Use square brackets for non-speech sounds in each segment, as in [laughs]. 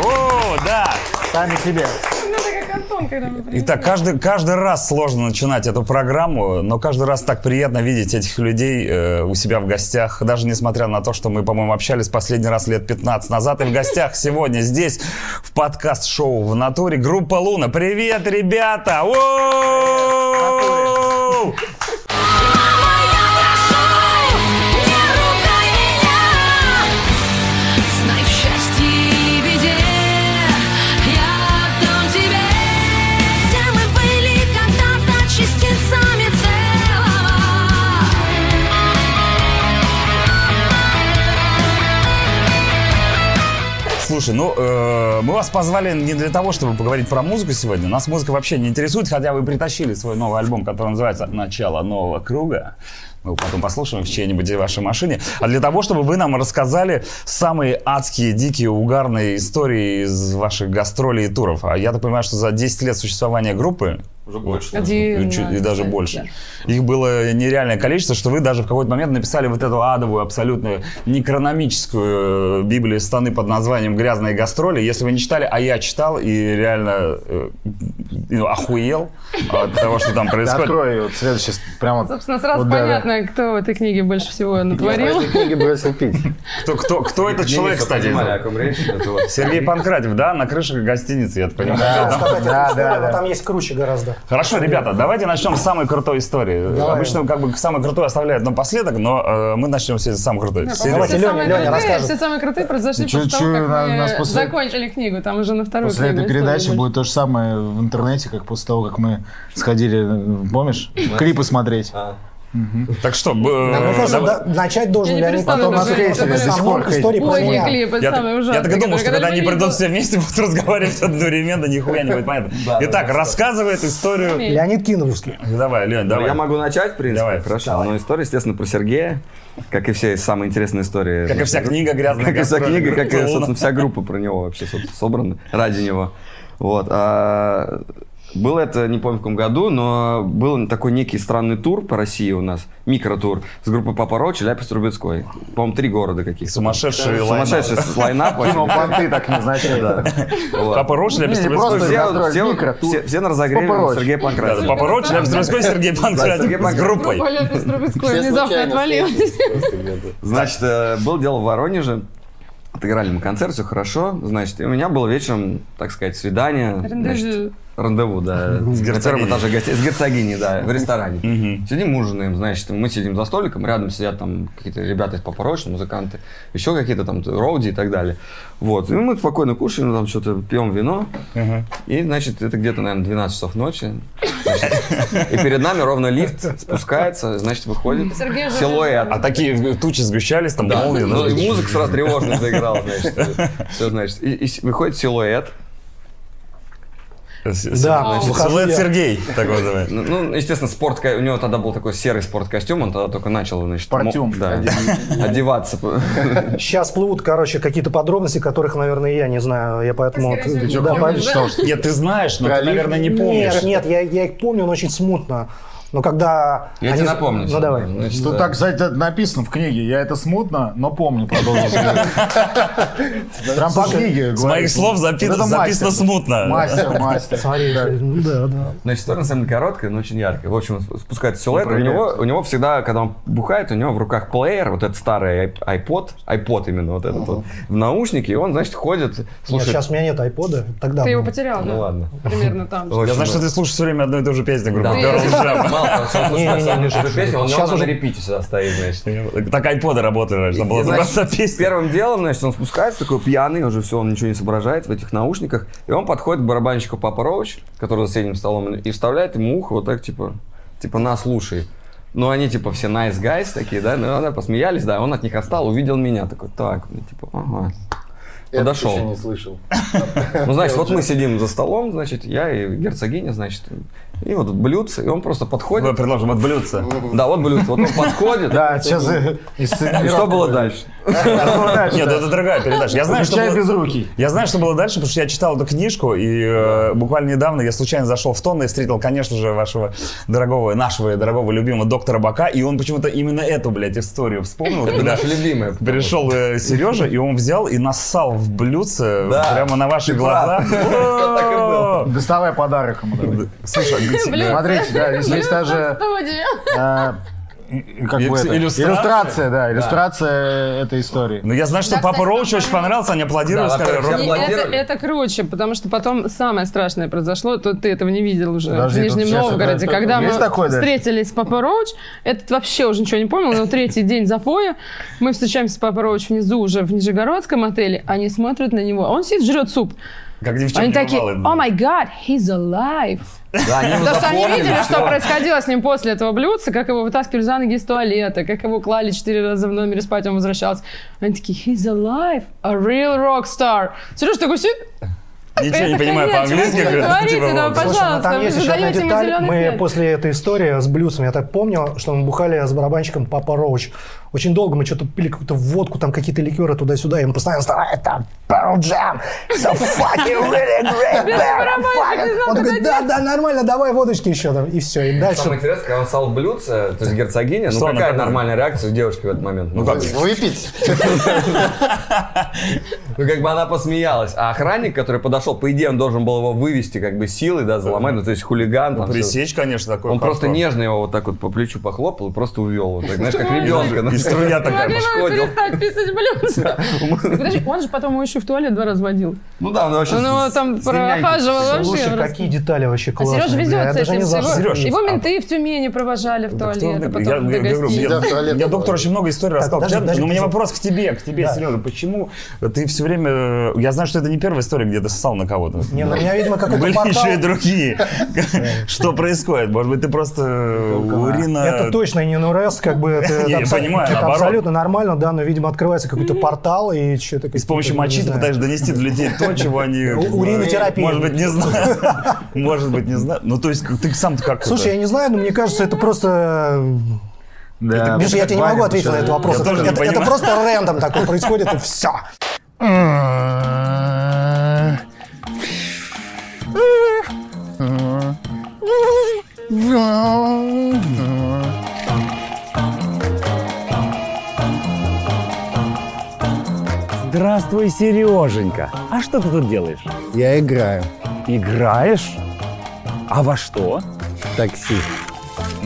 О, да! Сами себе. Итак, каждый, каждый раз сложно начинать эту программу, но каждый раз так приятно видеть этих людей э, у себя в гостях, даже несмотря на то, что мы, по-моему, общались последний раз лет 15 назад. И в гостях сегодня здесь в подкаст-шоу «В натуре» группа «Луна». Привет, ребята! О! Слушай, ну, э, мы вас позвали не для того, чтобы поговорить про музыку сегодня. Нас музыка вообще не интересует, хотя вы притащили свой новый альбом, который называется «Начало нового круга». Мы его потом послушаем в чьей-нибудь вашей машине. А для того, чтобы вы нам рассказали самые адские, дикие, угарные истории из ваших гастролей и туров. А я так понимаю, что за 10 лет существования группы Уже больше. и чуть- и даже больше. Их было нереальное количество, что вы даже в какой-то момент написали вот эту адовую, абсолютно некрономическую э, Библию страны под названием «Грязные гастроли». Если вы не читали, а я читал и реально э, ну, охуел от того, что там Да, происходит. открой вот следующий, прямо... Собственно, сразу вот, да, да. понятно, кто в этой книге больше всего натворил. Я книги бросил пить. Кто, кто, кто этот человек, кстати? Сергей Панкратьев, да? На крыше гостиницы, я так понимаю. Да, Да? Да, да, да. там есть круче гораздо. Хорошо, ребята, давайте начнем с самой крутой истории. Давай. Обычно как бы самый крутой оставляют напоследок, но э, мы начнем с самой крутой. Да, Серега. Давайте все Леня, самые Леня крутые- расскажет. Все самые крутые произошли Чё- после чё того, как на- мы нас после- закончили книгу. Там уже на вторую После этой передачи будет то же самое в интернете, как после того, как мы сходили, э, помнишь, клипы смотреть. А. Так что, э, кажется, давай- да- начать должен Я не Леонид Потом про меня. клипы Я, самые так- ужасные. я так и думал, что когда они придут все вместе, будут разговаривать одновременно, нихуя не будет понятно. Да, Итак, да, да. рассказывает историю... Леонид Киновский. Давай, Лень, Ну, давай. Я могу начать, в принципе. Давай. Хорошо. Но история, естественно, про Сергея. Как и все самые интересные истории. Как и вся книга «Грязная Как и вся гастроли». книга, как и, собственно, вся группа про него вообще собрана ради него. Вот. а, Было это, не помню в каком году, но был такой некий странный тур по России у нас, микротур, с группой Papa Roach и Ляпис Трубецкой. По-моему, три города каких-то. Сумасшедший лайнап. Сумасшедший с- лайнап. Вообще. понты так невзначально. [laughs] Вот. Papa Roach, Ляпис Трубецкой. Все, на разогреве Да, Панкратова. Папа Роч, Ляпис Трубецкой, Сергей Сергей Панкратов с Панкратов. группой. Оля Трубецкой внезапно отвалилась. Значит, э, был дело в Воронеже. Отыграли мы концерт, все хорошо. Значит, и у меня было вечером, так сказать, свидание. значит, Рандеву. Да. [laughs] С герцогиней. этаже гостей. С герцогиней, да, в ресторане. Сидим, ужинаем, значит, мы сидим за столиком, рядом сидят там какие-то ребята из Папороч, музыканты, еще какие-то там роуди и так далее. Вот, и мы спокойно кушаем, там что-то пьем вино, и, значит, это где-то, наверное, 12 часов ночи. Значит, И перед нами ровно лифт спускается, значит, выходит Сергей силуэт. А такие тучи сгущались, там Да, молнии. ну, и музыка сразу тревожно заиграла, значит. Все, значит. И, выходит силуэт. Да, выхожу Силуэт. Сергей, так называется. Ну, ну, естественно, спорт, у него тогда был такой серый спорткостюм, он тогда только начал, значит, Спортюм. да, [laughs] одеваться. Сейчас плывут, короче, какие-то подробности, которых, наверное, я не знаю. Я поэтому... вот-? Нет, ты знаешь, но ты, наверное, не помнишь. Нет, нет, я их помню, но очень смутно. Но когда... Я они- тебе напомню. Ну, давай. Значит, Тут э, так, кстати, написано в книге. Я это смутно, но помню, продолжил. Прям по книге. С моих слов записано смутно. Мастер, мастер. Смотри, ну да, да. Значит, история на самом деле короткая, но очень яркая. В общем, спускается силуэт. Ну, У него, у него всегда, когда он бухает, у него в руках плеер, вот этот старый iPod, iPod именно вот этот вот, в наушнике, и он, значит, ходит, слушает. сейчас у меня нет айпода. Тогда Ты его потерял, Ну да? ладно. Примерно там. Я знаю, что ты слушаешь все время одну и ту же песню группы Да. Pearl [laughs] Jam. Сейчас на уже- репите всегда стоит, значит. Так айподы работали, значит, была забраться песня. Первым делом, значит, он спускается, такой пьяный, уже все, он ничего не соображает в этих наушниках, и он подходит к барабанщику Папа Роуч, который за соседним столом, и вставляет ему ухо вот так, типа, типа, на, слушай. Ну, они, типа, все nice guys такие, да, ну, да, посмеялись, да, он от них отстал, увидел меня, такой, так, ну, типа, ага. Я подошел. еще не слышал. Ну, значит, вот мы сидим за столом, значит, я и герцогиня, значит, и вот блюдце, и он просто Мы подходит. предложим от блюдца. Да, вот блюдце, вот он подходит. Да, сейчас э, И что было [laughs] дальше? Нет, это другая передача. Я знаю, что без руки. Я знаю, что было дальше, потому что я читал эту книжку, и э, буквально недавно я случайно зашел в тон и встретил, конечно же, вашего дорогого, нашего дорогого любимого доктора Бака, и он почему-то именно эту, блядь, историю вспомнил. Это когда наша любимая. Пришел э, Сережа, и он взял и нассал в блюдце прямо на ваших Ты глазах. прав. [laughs] Так и было. Доставай подарок ему. Слушай, а. Смотрите, да, здесь даже и как бы это, иллюстрация? иллюстрация, да, иллюстрация этой истории. ну я знаю, что Да, Папа кстати, Роуч очень понравился, они аплодировали, Да, сказали, во-первых, «Ром, я Не, это, это круче, потому что потом самое страшное произошло, то ты этого не видел уже Подожди, в Нижнем Новгороде. это- когда мы такое дальше? встретились с Папа Роуч, этот вообще уже ничего не помнил, но третий день запоя, мы встречаемся с Папа Роуч внизу уже в Нижегородском отеле, они смотрят на него, а он сидит, жрет суп. Как девчонки Они такие, бывалые». о май гад, he's alive. Да, они Потому что они видели, что происходило с ним после этого блюдца, как его вытаскивали за ноги из туалета, как его клали четыре раза в номере спать, он возвращался. Они такие, he's alive, a real rock star. Сережа такой сидит, Ничего не это понимаю конец, по-английски. говорите, типа, да, вот. пожалуйста. Слушай, ну там есть еще одна деталь. Мы свет. после этой истории с блюдцем, я так помню, что мы бухали с барабанщиком Папа Роуч. Очень долго мы что-то пили какую-то водку, там какие-то ликеры туда-сюда, и он постоянно сказал, это Pearl Jam, so fucking really great band, fucking». Он такой, да, да, нормально, давай водочки еще. там». И все, и дальше. Самое интересное, когда он стал блюдце, то есть герцогиня, ну какая нормальная реакция у девушки в этот момент? Ну как? Выпить. Ну, как бы она посмеялась. А охранник, который подошел, по идее, он должен был его вывести как бы силой, да, заломать, ну, то есть хулиган. там всё. Пресечь, конечно, такой Он просто нежно его вот так вот по плечу похлопал и просто увел. Вот, так, знаешь, как ребенка. Ну, И струя такая. Могли бы перестать писать блюдца? Подожди, он же потом его еще в туалет два раза водил. Ну да, он вообще с- там прохаживал вообще. Слушай, какие детали вообще А классные. Сережа бля, везет с этим. что Его, Сережа- менты в Тюмени провожали в туалет, а я, доктор очень много историй рассказал. но у меня вопрос к тебе, к тебе. Сережа. Почему ты все время... Я знаю, что это не первая история, где ты ссал на кого-то. Не, ну, у меня, видимо, какой-то Были еще и другие. Что происходит? Может быть, ты просто урина... Это точно не Нурес, как бы я [laughs] понимаю, это наоборот. абсолютно нормально, да, но, видимо, открывается какой-то портал и что-то... И с помощью мочи ты пытаешься донести до людей то, чего они... У- уринотерапия. Может быть, не знаю. Может быть, не знаю. Ну, то есть, ты сам-то как Слушай, я не знаю, но мне кажется, это просто... Да, Миша, я тебе не могу ответить на этот вопрос. Это, просто рэндом такой происходит, и все. Здравствуй, Сереженька. А что ты тут делаешь? Я играю. Играешь? А во что? Такси.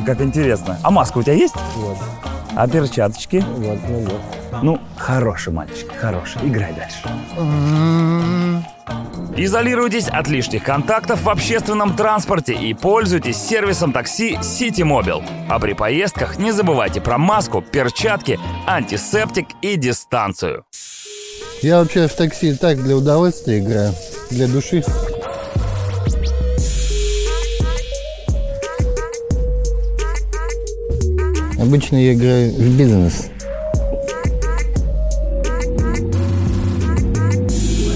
Как интересно. А маска у тебя есть? Вот. А перчаточки? Вот, ну вот. Ну, хороший мальчик, хороший. Играй дальше. Изолируйтесь от лишних контактов в общественном транспорте и пользуйтесь сервисом такси Citymobile. А при поездках не забывайте про маску, перчатки, антисептик и дистанцию. Я вообще в такси так для удовольствия играю. Для души. Обычно я играю в бизнес.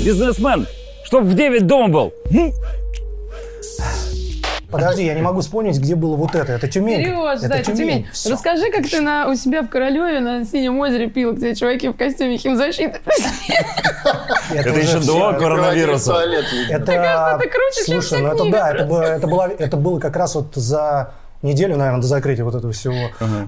Бизнесмен, чтоб в 9 дома был. Подожди, я не могу вспомнить, где было вот это. Это Тюмень. Сереж, да, это Тюмень. Всё. Расскажи, как ты на, у себя в Королеве на Синем озере пил, где чуваки в костюме химзащиты. [laughs] Это еще до коронавируса. Это, это круче, чем слушай, ну это да, это было как раз вот за неделю, наверное, до закрытия вот этого всего.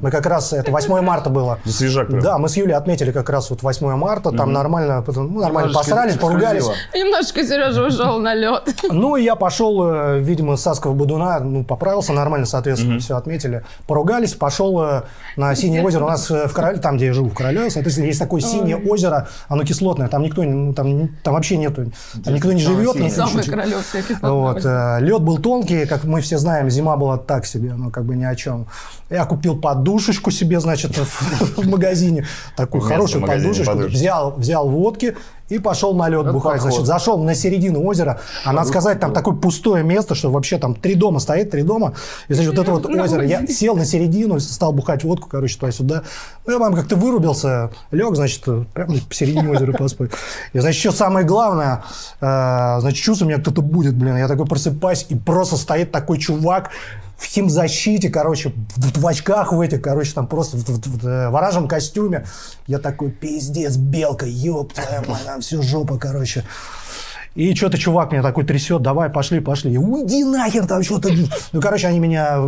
Мы как раз, это 8 марта было. Свежак прям. Да, мы с Юлей отметили как раз вот 8 марта, там нормально, потом, ну, нормально Немножечко посрались, поругались. Немножко Сережа ушел на лед. Ну, и я пошел, э, видимо, с Саскова Бодуна, ну, поправился нормально, соответственно, все отметили. Поругались, пошел э, на Синее озеро. У нас э, в Короле, там, где я живу, в Королеве, соответственно, есть такое Синее озеро, оно кислотное, там никто, не- ну, там, там вообще нету, там никто не живет. Самое королевское Вот, кислотное. лед был тонкий, как мы все знаем, зима была так себе. Она ну, как бы ни о чем. Я купил подушечку себе, значит, в, магазине, такую хорошую подушечку. взял, взял водки и пошел на лед бухать. Значит, зашел на середину озера, а надо сказать, там такое пустое место, что вообще там три дома стоит, три дома, и, значит, вот это вот [laughs] озеро. Я сел на середину, стал бухать водку, короче, туда-сюда. Ну, я, по как-то вырубился, лег, значит, прямо посередине озера поспать. И, значит, еще самое главное, э, значит, чувствую, меня кто-то будет, блин. Я такой просыпаюсь, и просто стоит такой чувак, в химзащите, короче, в, в очках в этих, короче, там просто в, в- в, э, в оранжевом костюме. Я такой, пиздец, белка, ёб твою мать, там все жопа, короче. И что-то чувак меня такой трясет, давай, пошли, пошли. Уйди нахер там что-то. Ну, короче, они меня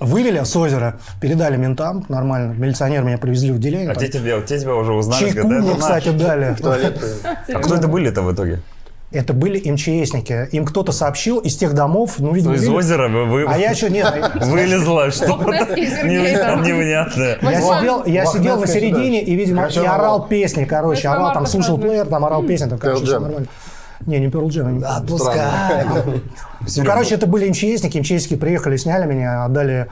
вывели с озера, передали ментам, нормально. Милиционеры меня привезли в отделение. А там те тебя, те тебя уже узнали, Чайку когда мне, кстати, дали. А кто это были-то в итоге? Это были МЧСники. Им кто-то сообщил из тех домов, ну, видимо, Из видели. озера вы, вы- А я что, нет, вылезла что-то невнятное. Я сидел, я сидел на середине и, видимо, и Красиво орал песни, короче, орал, там, слушал плеер, там орал песни, там, короче, Jam. нормально. Не, не Pearl Jam, не отпускай. Ну, короче, это были МЧСники, МЧСники приехали, сняли меня, отдали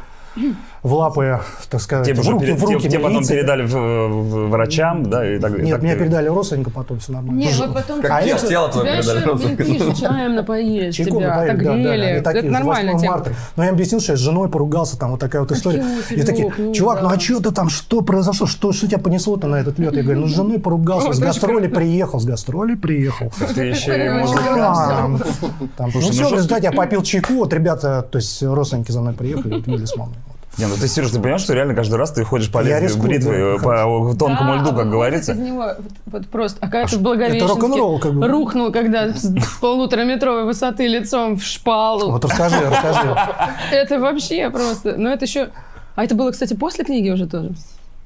в лапы, так сказать, Тебе в руки, пере- в руки те- те потом передали в- в- врачам, да? И так, и Нет, так меня передали родственникам потом, все нормально. Не, Тоже- вот потом Как А тело, это- тело твое передали же чаем напоили, Чайку тебя напоили, да, да, да, отогрели. и такие, Это с нормальная 8 тема. марта. Но я объяснил, что я с женой поругался, там вот такая вот история. Почему, И такие, чувак, ну а что ты там, что произошло, что, что тебя понесло-то на этот лед? Я говорю, ну с женой поругался, с гастроли приехал, с гастроли приехал. [laughs] Ты еще и там, ну все, в результате я попил чайку, вот ребята, то есть родственники за мной приехали, Юля с мамой. Не, ну ты, Сереж, ты понимаешь, что реально каждый раз ты ходишь по лезвию рискую, бритвы, да, по тонкому Да, льду, а как говорится. из него вот, просто, а в Благовещенске рок-н-ролл, как бы. рухнул, когда с, [laughs] с полутораметровой высоты лицом в шпалу. Вот расскажи, расскажи. [laughs] Это вообще просто, ну это еще... А это было, кстати, после книги уже тоже?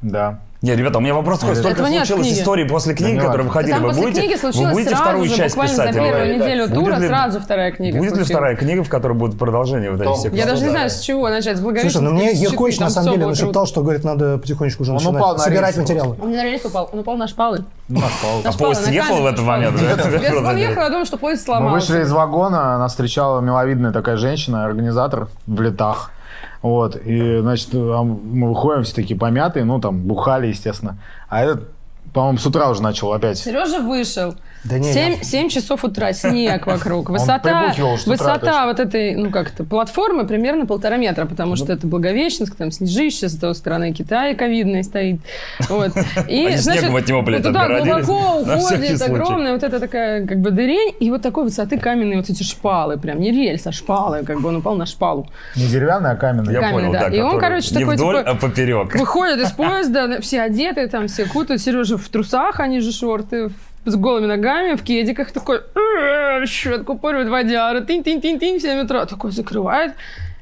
Да. Не, ребята, у меня вопрос такой, столько нет в случилось историй после книг, не которые важно. выходили. Там Вы после будете, книги вы случилось будете сразу вторую же, часть буквально писать? за первую неделю Будет тура ли- сразу вторая книга Будет ли вторая книга, в которой будет продолжение вот этих всех Я даже не знаю, с чего начать. С Слушай, ну мне Еркович на самом деле нашептал, что, говорит, надо потихонечку уже Он начинать упал на собирать материалы. Он не на рельс упал, он упал на шпалы. Ну, отпал. А шпалы, поезд на ехал в этот шпалы. момент? [laughs] Он ехал, я думаю, что поезд Мы сломался. вышли из вагона, нас встречала миловидная такая женщина, организатор в летах. Вот, и, значит, мы выходим все такие помятые, ну, там, бухали, естественно. А этот, по-моему, с утра уже начал опять. Сережа вышел. Да не, 7, я- 7 часов утра, снег [laughs] вокруг. Высота, высота вот этой, ну как-то, платформы примерно полтора метра, потому что это Благовещенск, там снежище, с той стороны Китай ковидный стоит. Вот. [laughs] И, Они значит, снегом от него, блядь, туда глубоко [laughs] уходит огромная вот эта такая как бы дырень, и вот такой высоты каменные вот эти шпалы, прям не рельс, а шпалы, как бы он упал на шпалу. Не деревянная, а каменная. Я каменный, понял, да. да. И он, короче, такой, вдоль, типа, а поперек. Выходят из поезда, все одеты, там все кутают. Сережа в трусах, они же шорты, в- с голыми ногами, в кедиках, такой, «Э, щетку порвет водяра, тынь-тынь-тынь-тынь, в 7 утра. Такой закрывает.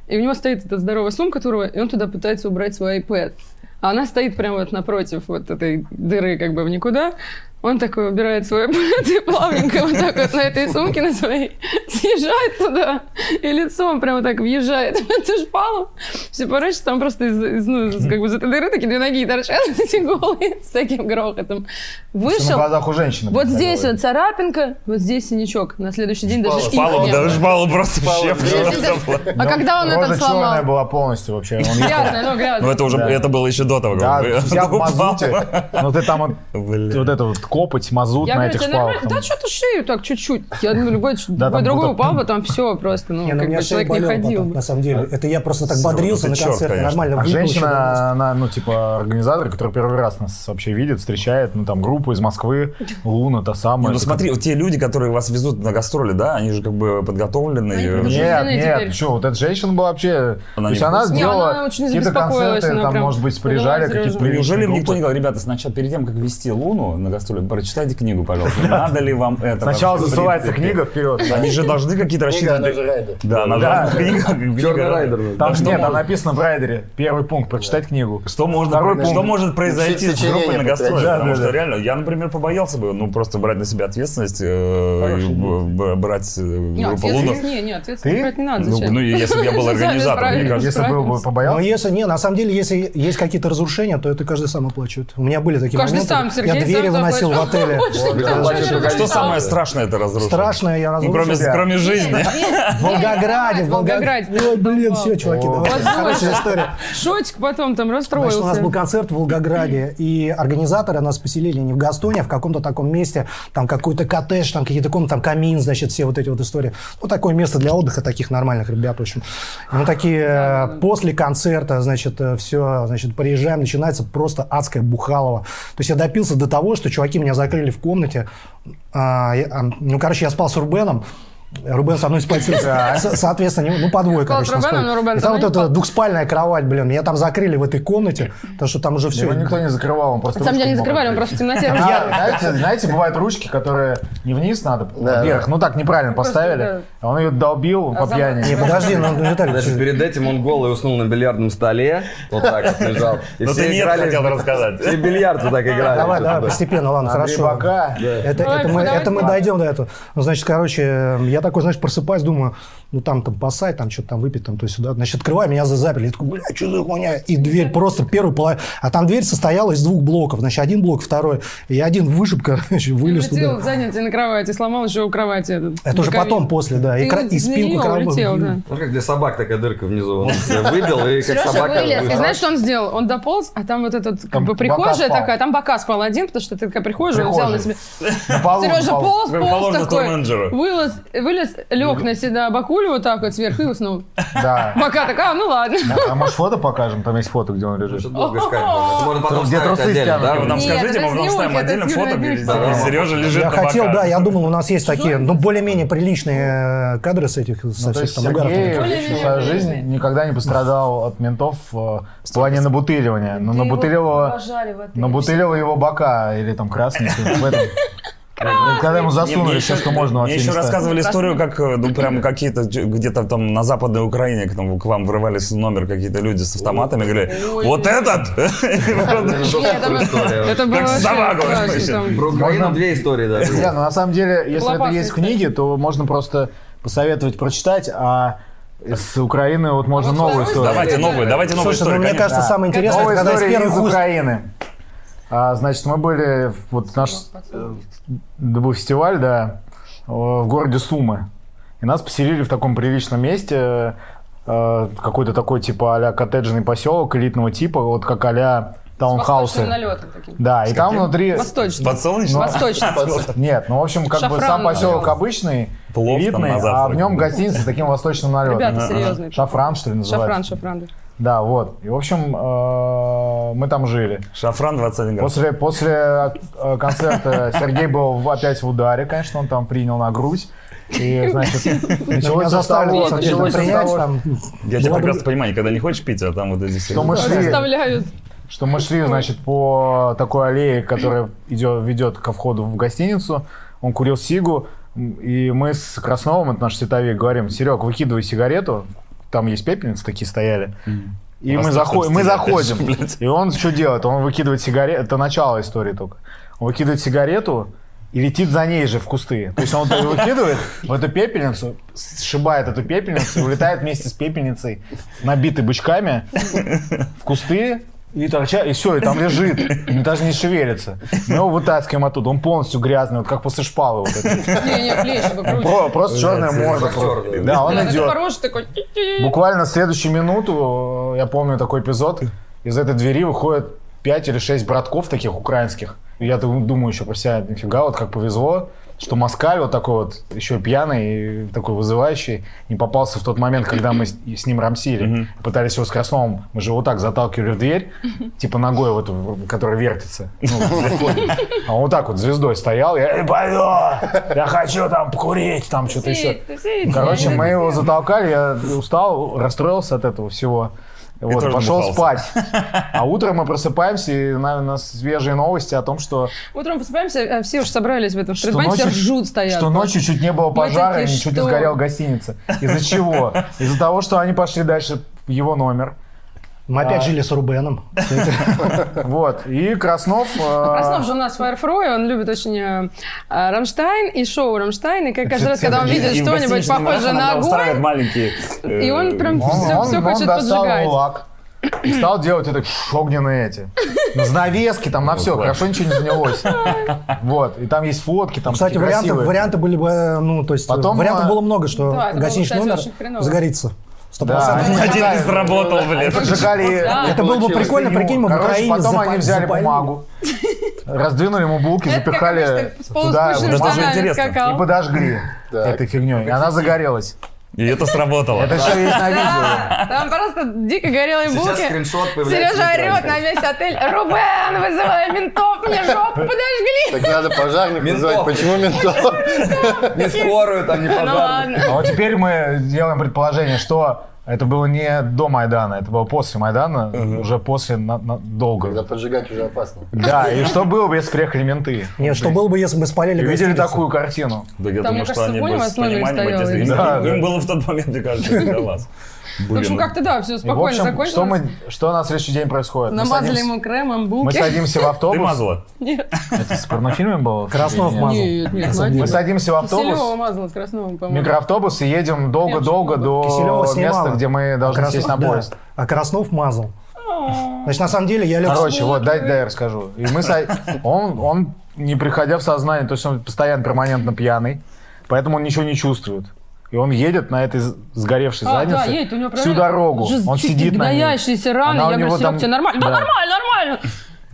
И у него стоит эта здоровая сумка турбо, и он туда пытается убрать свой iPad. А она стоит прямо вот напротив вот этой дыры как бы в никуда. Он такой убирает свой iPad и плавненько вот так вот на этой сумке на своей съезжает туда и лицом прямо так въезжает в эту шпалу. Все порочат, там просто из, из, ну, как бы из этой дыры такие две ноги торчат, [laughs] эти голые, с таким грохотом. Всё на Вышел, глазах у женщины. вот здесь вот царапинка, вот здесь синячок. На следующий день даже шпала Шпалу, не да, шпалу просто в сделали. А когда он Рожа этот сломал? черная была полностью вообще. Он. Грязная, ну грязная. Ну это уже, Да. это было еще до того, Да, как вся в упал. мазуте. [laughs] Ну ты там вот это вот копоть, мазут Я на говорю, этих там. Да что-то шею так чуть-чуть. Я думаю, любой, Да, любой там другой будто- упал бы, там все просто, ну, Не, ну, как бы человек не ходил на самом деле. Это я просто так бодрился на черт, концерте, конечно. нормально А женщина, она, ну, типа, организатор, который первый раз нас вообще видит, встречает, ну, там, группу из Москвы, Луна, та Не, самая. ну смотри, вот те люди, которые вас везут на гастроли, да, они же как бы подготовлены. Нет, нет, что, вот эта женщина была вообще... Она то есть она сделала какие-то концерты, там, может быть, приезжали какие-то Ну, неужели никто не говорил, ребята, сначала перед тем, как вести Луну на гастроли, прочитайте книгу, пожалуйста. [laughs] Надо ли вам это? Сначала засылается книга вперед. Они же должны какие-то рассчитывать. Да, она же [laughs] книга. Черный райдер. Там нет, там может- написано в райдере. Первый пункт, прочитать книгу. Что может, что произойти с группой на гастроли? Потому что реально, я, например, побоялся бы, ну, просто брать на себя ответственность, э, брать э, группу ответственность, не, не, ответственность брать не надо, Ну, ну, если бы я был [laughs] организатором, мне кажется. Если бы Но побоялся, если, не, на самом деле, если есть какие-то разрушения, то это каждый сам оплачивает. У меня были такие Каждый моменты. сам, Сергей я двери выносил, в отеле. Что самое страшное это разрушило? Страшное я Ну, разрушил. кроме, жизни. В [laughs] Волгограде, в Волгограде, Ой, блин, все, чуваки, давайте. Хорошая история. Шотик потом там Значит, у нас расстроился. был концерт в Волгограде, и организаторы нас поселили не в Гастоне, а в каком-то таком месте, там какой-то коттедж, там какие-то комнаты, там камин, значит, все вот эти вот истории. Ну, такое место для отдыха таких нормальных ребят, в общем. Мы такие, э, после концерта, значит, все, значит, приезжаем, начинается просто адская бухалова. То есть я допился до того, что чуваки меня закрыли в комнате. А, я- а, ну, короче, я спал с Рубеном, Рубен со мной спать Со- Соответственно, не- ну, по двое, Рубеном, спали. но Рубен И там вот не эта спал. двухспальная кровать, блин. Меня там закрыли в этой комнате, потому что там уже все. Его никто не закрывал, он просто На самом деле не закрывали, он просто в темноте А, знаете, знаете, бывают ручки, которые не вниз надо, Да. вверх. Ну так, неправильно Просто, поставили. А он ее долбил по за- пьяни. Не, подожди, ну, ну, Виталий, Даже ты- перед этим он голый уснул на бильярдном столе. Вот так вот лежал. И Но все ты нет играли- хотел рассказать. Все бильярд вот так играли. Давай, давай, да. постепенно, ладно, хорошо. Это, мы, дойдем до этого. Ну, значит, короче, я такой, знаешь, просыпаюсь, думаю, ну там, там посай, там что-то там выпить, там то сюда. Значит, открываю, меня за заперли. Я такой, бля, что за хуйня? И дверь просто первую половину. А там дверь состояла из двух блоков. Значит, один блок, второй. И один вышиб, короче, [laughs] вылез Улетел туда. заднице на кровати, сломал еще у кровати. этот Это уже боковик. потом, после, да. И, Ты кра- и спинку улетел, да. Ну, как для собак такая дырка внизу. Он себя [laughs] выбил, и как Сережа собака... вылез. И знаешь, что он сделал? Он дополз, а там вот этот, как бы, прихожая такая, там бока спал один, потому что это такая прихожая, он взял на на Сережа полз, полз такой, вылез, вылез, лег на себя бакулю вот так вот сверху и уснул. Да. Бока такая, а, ну ладно. А может фото покажем? Там есть фото, где он лежит. Что долго искать можно. Это можно потом Где трусы стянуты. да? Вы нам скажите, мы с ставим отдельно фото, где. Сережа лежит Я хотел, да, я думал, у нас есть такие, ну, более-менее приличные э, кадры с этих, со Ну, всех там угаров. Свою жизнь никогда не пострадал от ментов э, в плане набутыливания. Но набутыливало его бока или там красный. Этом. Когда ему засунули мне все, еще- что можно во Мне еще рассказывали историю, как э, ну, прям какие-то где-то там на Западной Украине к, нам- к вам врывались в номер какие-то люди с автоматами и говорили, вот этот! [laughs] Это было вообще вообще. там. Про Украину две истории даже. Не, ну на самом деле, если это есть в книге, то можно просто посоветовать прочитать, а с Украины вот можно вот новую историю. Давайте новую, давайте новую Слушай, ну, историю. мне конечно. кажется, самое интересное, Новая когда из история первых из Украины. А, значит, мы были, в- вот наш э, был фестиваль, да, в городе Сумы. И нас поселили в таком приличном месте, э, какой-то такой типа а-ля коттеджный поселок элитного типа, вот как а-ля таунхаусы. Да, и там внутри... Восточный. Подсолнечный? Восточный. [laughs] Нет, ну, в общем, как бы сам Шафран, поселок обычный, элитный, а в нем гостиница с таким восточным налетом. Ребята серьезные. Шафран, что ли, называется? Шафран, шафран. Да. Вот. И, в общем, э, мы там жили. Шафран 21 градус. После, после э, концерта Сергей был в- опять в ударе, конечно, он там принял на грудь. И, значит, началось соответственно, началось принять там. Я тебя прекрасно понимаю, никогда не хочешь пить, а там вот эти все... что мы шли, Заставляют. что мы шли, значит, по такой аллее, которая идет, ведет ко входу в гостиницу. Он курил сигу, и мы с Красновым, это наш световик, говорим, Серег, выкидывай сигарету, там есть пепельницы такие стояли. И мы, заходим, мы [laughs] заходим. блядь. И он что делает? Он выкидывает сигарету. Это начало истории только. Он выкидывает сигарету и летит за ней же в кусты. То есть он её выкидывает в эту пепельницу, сшибает эту пепельницу и улетает вместе с пепельницей, набитой бычками, в кусты. И, торча- и все, и там лежит, и даже не шевелится. Мы его вытаскиваем оттуда, он полностью грязный, вот как после шпалы. Вот. Не-не, плечи покруче. Просто черная морда. да. Он идет. такой. Буквально в следующую минуту, э, я помню такой эпизод, из этой двери выходят пять или шесть братков таких украинских. Я ду- думаю еще про себя, нифига, вот как повезло, что Москаль вот такой вот, еще пьяный, и такой вызывающий, не попался в тот момент, когда мы с, ним рамсили. Пытались его с Красновым, мы же вот так заталкивали в дверь, типа ногой в эту, в- которая вертится. Ну, а он вот так вот звездой стоял, я «Эй, пойду, я хочу там покурить, там что-то еще. Короче, мы его затолкали, я устал, расстроился от этого всего. Вот, пошел спать. [laughs] А утром мы просыпаемся, и на, у нас свежие новости о том, что, Утром просыпаемся, а все уже собрались в этом что, ночью, ржут стоят. что ночью чуть не было пожара, и ничуть не что? сгорела гостиница. Из-за чего? [laughs] Из-за того, что они пошли дальше в его номер. Мы опять жили с Рубеном. [laughs] Вот. И Краснов... э, Краснов же у нас фаерфрик, он любит очень э, э, Рамштайн и шоу Рамштайн, и как каждый раз, когда он видит в что-нибудь похожее на огонь, маленькие... э, и он прям Он, все, хочет поджигать. и стал делать это огненные эти. на занавески, там на все. Хорошо ничего не занялось. [laughs] Вот. И там есть фотки, там Кстати, варианты, варианты были бы, э, ну, то есть, Потом, вариантов а, было много, что Да, гостиничный номер загорится. Сто Да, Один не сработал, блин. поджигали Да. Это было бы прикольно, прикинь, мы в Короче, Украине потом они взяли бумагу, раздвинули ему булки, запихали туда бумагу штанами интересно. и подожгли этой фигней. И она загорелась. И это сработало. Это все есть на видео. Да, там просто дико горелые Сейчас булки. скриншот появляется. Сережа орет на весь отель. Рубен, вызывай ментов, мне жопу подожгли. Так надо пожарных вызывать. Почему ментов? Не скорую, там не Ну пожарную. ладно. А вот теперь мы делаем предположение, что это было не до Майдана, это было после Майдана, уже после на- на- Когда долго. поджигать уже опасно. Да, и что было бы, если приехали менты? Нет, что было бы, если бы спалили видели такую картину? Да я думаю, что они бы в с пониманием Да, Им было в тот момент, мне кажется, не до вас. В общем, как-то да, все в спокойно общем, закончилось. что, мы, что у нас в следующий день происходит? Мы Намазали садимся- ему кремом Мы булки. садимся в [laughs] Ты автобус. мазала? Нет, Это с порнофильмом было? [laughs] Краснов мазал. нет, нет. Мы садимся в Киселева автобус, мазала с красновым, по-моему. микроавтобус и едем долго-долго до Киселева места, где мы должны Краснов- сесть на поезд. А Краснов мазал. Значит, на самом деле я лег... Короче, вот, дай, дай я расскажу. И мы са- [laughs] он, он, не приходя в сознание, то есть он постоянно перманентно пьяный, поэтому он ничего не чувствует. И он едет на этой сгоревшей А, заднице да, едет, у него всю дорогу. Же Он сидит на ней. раны. Она Я говорю, Серег, там- тебе нормально? Да, да. нормально, нормально.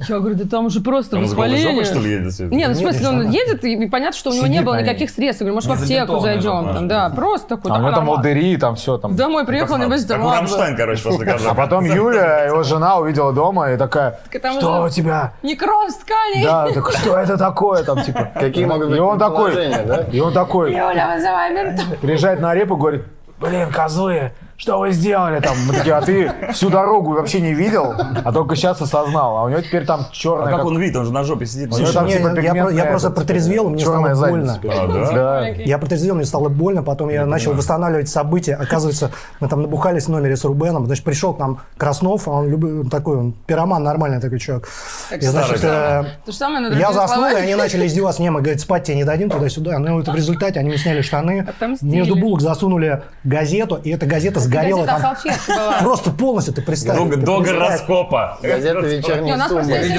Я говорю, да там уже просто Он жопой, воспаление. что ли, едет? Не, ну в смысле, не он знаю. едет, и понятно, что у него Сидит не было никаких средств. Я говорю, может, в Не аптеку зайдем. Там, да, просто такой. А у него там волдыри, там все там. Домой приехал, небось, Как у. Рамштайн, короче, после каждого. А потом Юля, его жена, увидела дома и такая, Так там что у тебя? Некроз тканей. Да, так что это такое там, типа. [laughs] Какие могут быть И он такой, и он такой, Юля, вызывай приезжает на репу и говорит, блин, козлы, что вы сделали там? Мы такие, а ты всю дорогу вообще не видел, а только сейчас осознал. А у него теперь там А черная, как он видит? Он же на жопе сидит. Слушай, там не, типа я про- я просто протрезвел, мне черная стало больно. А, да? Да. Я протрезвел, мне стало больно, потом я начал восстанавливать события. Оказывается, мы там набухались в номере с Рубеном. Значит, пришел к нам Краснов, а он люб- такой, он пироман, нормальный такой чувак. Так И, значит, э, я заснул, и они начали издеваться. Не, мы, говорит, спать тебе не дадим туда-сюда. Ну, это в результате они мне сняли штаны. Отомстили. Между булок засунули газету, и эта газета сгорела. Газета там. Просто полностью, ты представь. Долго, ты представь. раскопа. Газета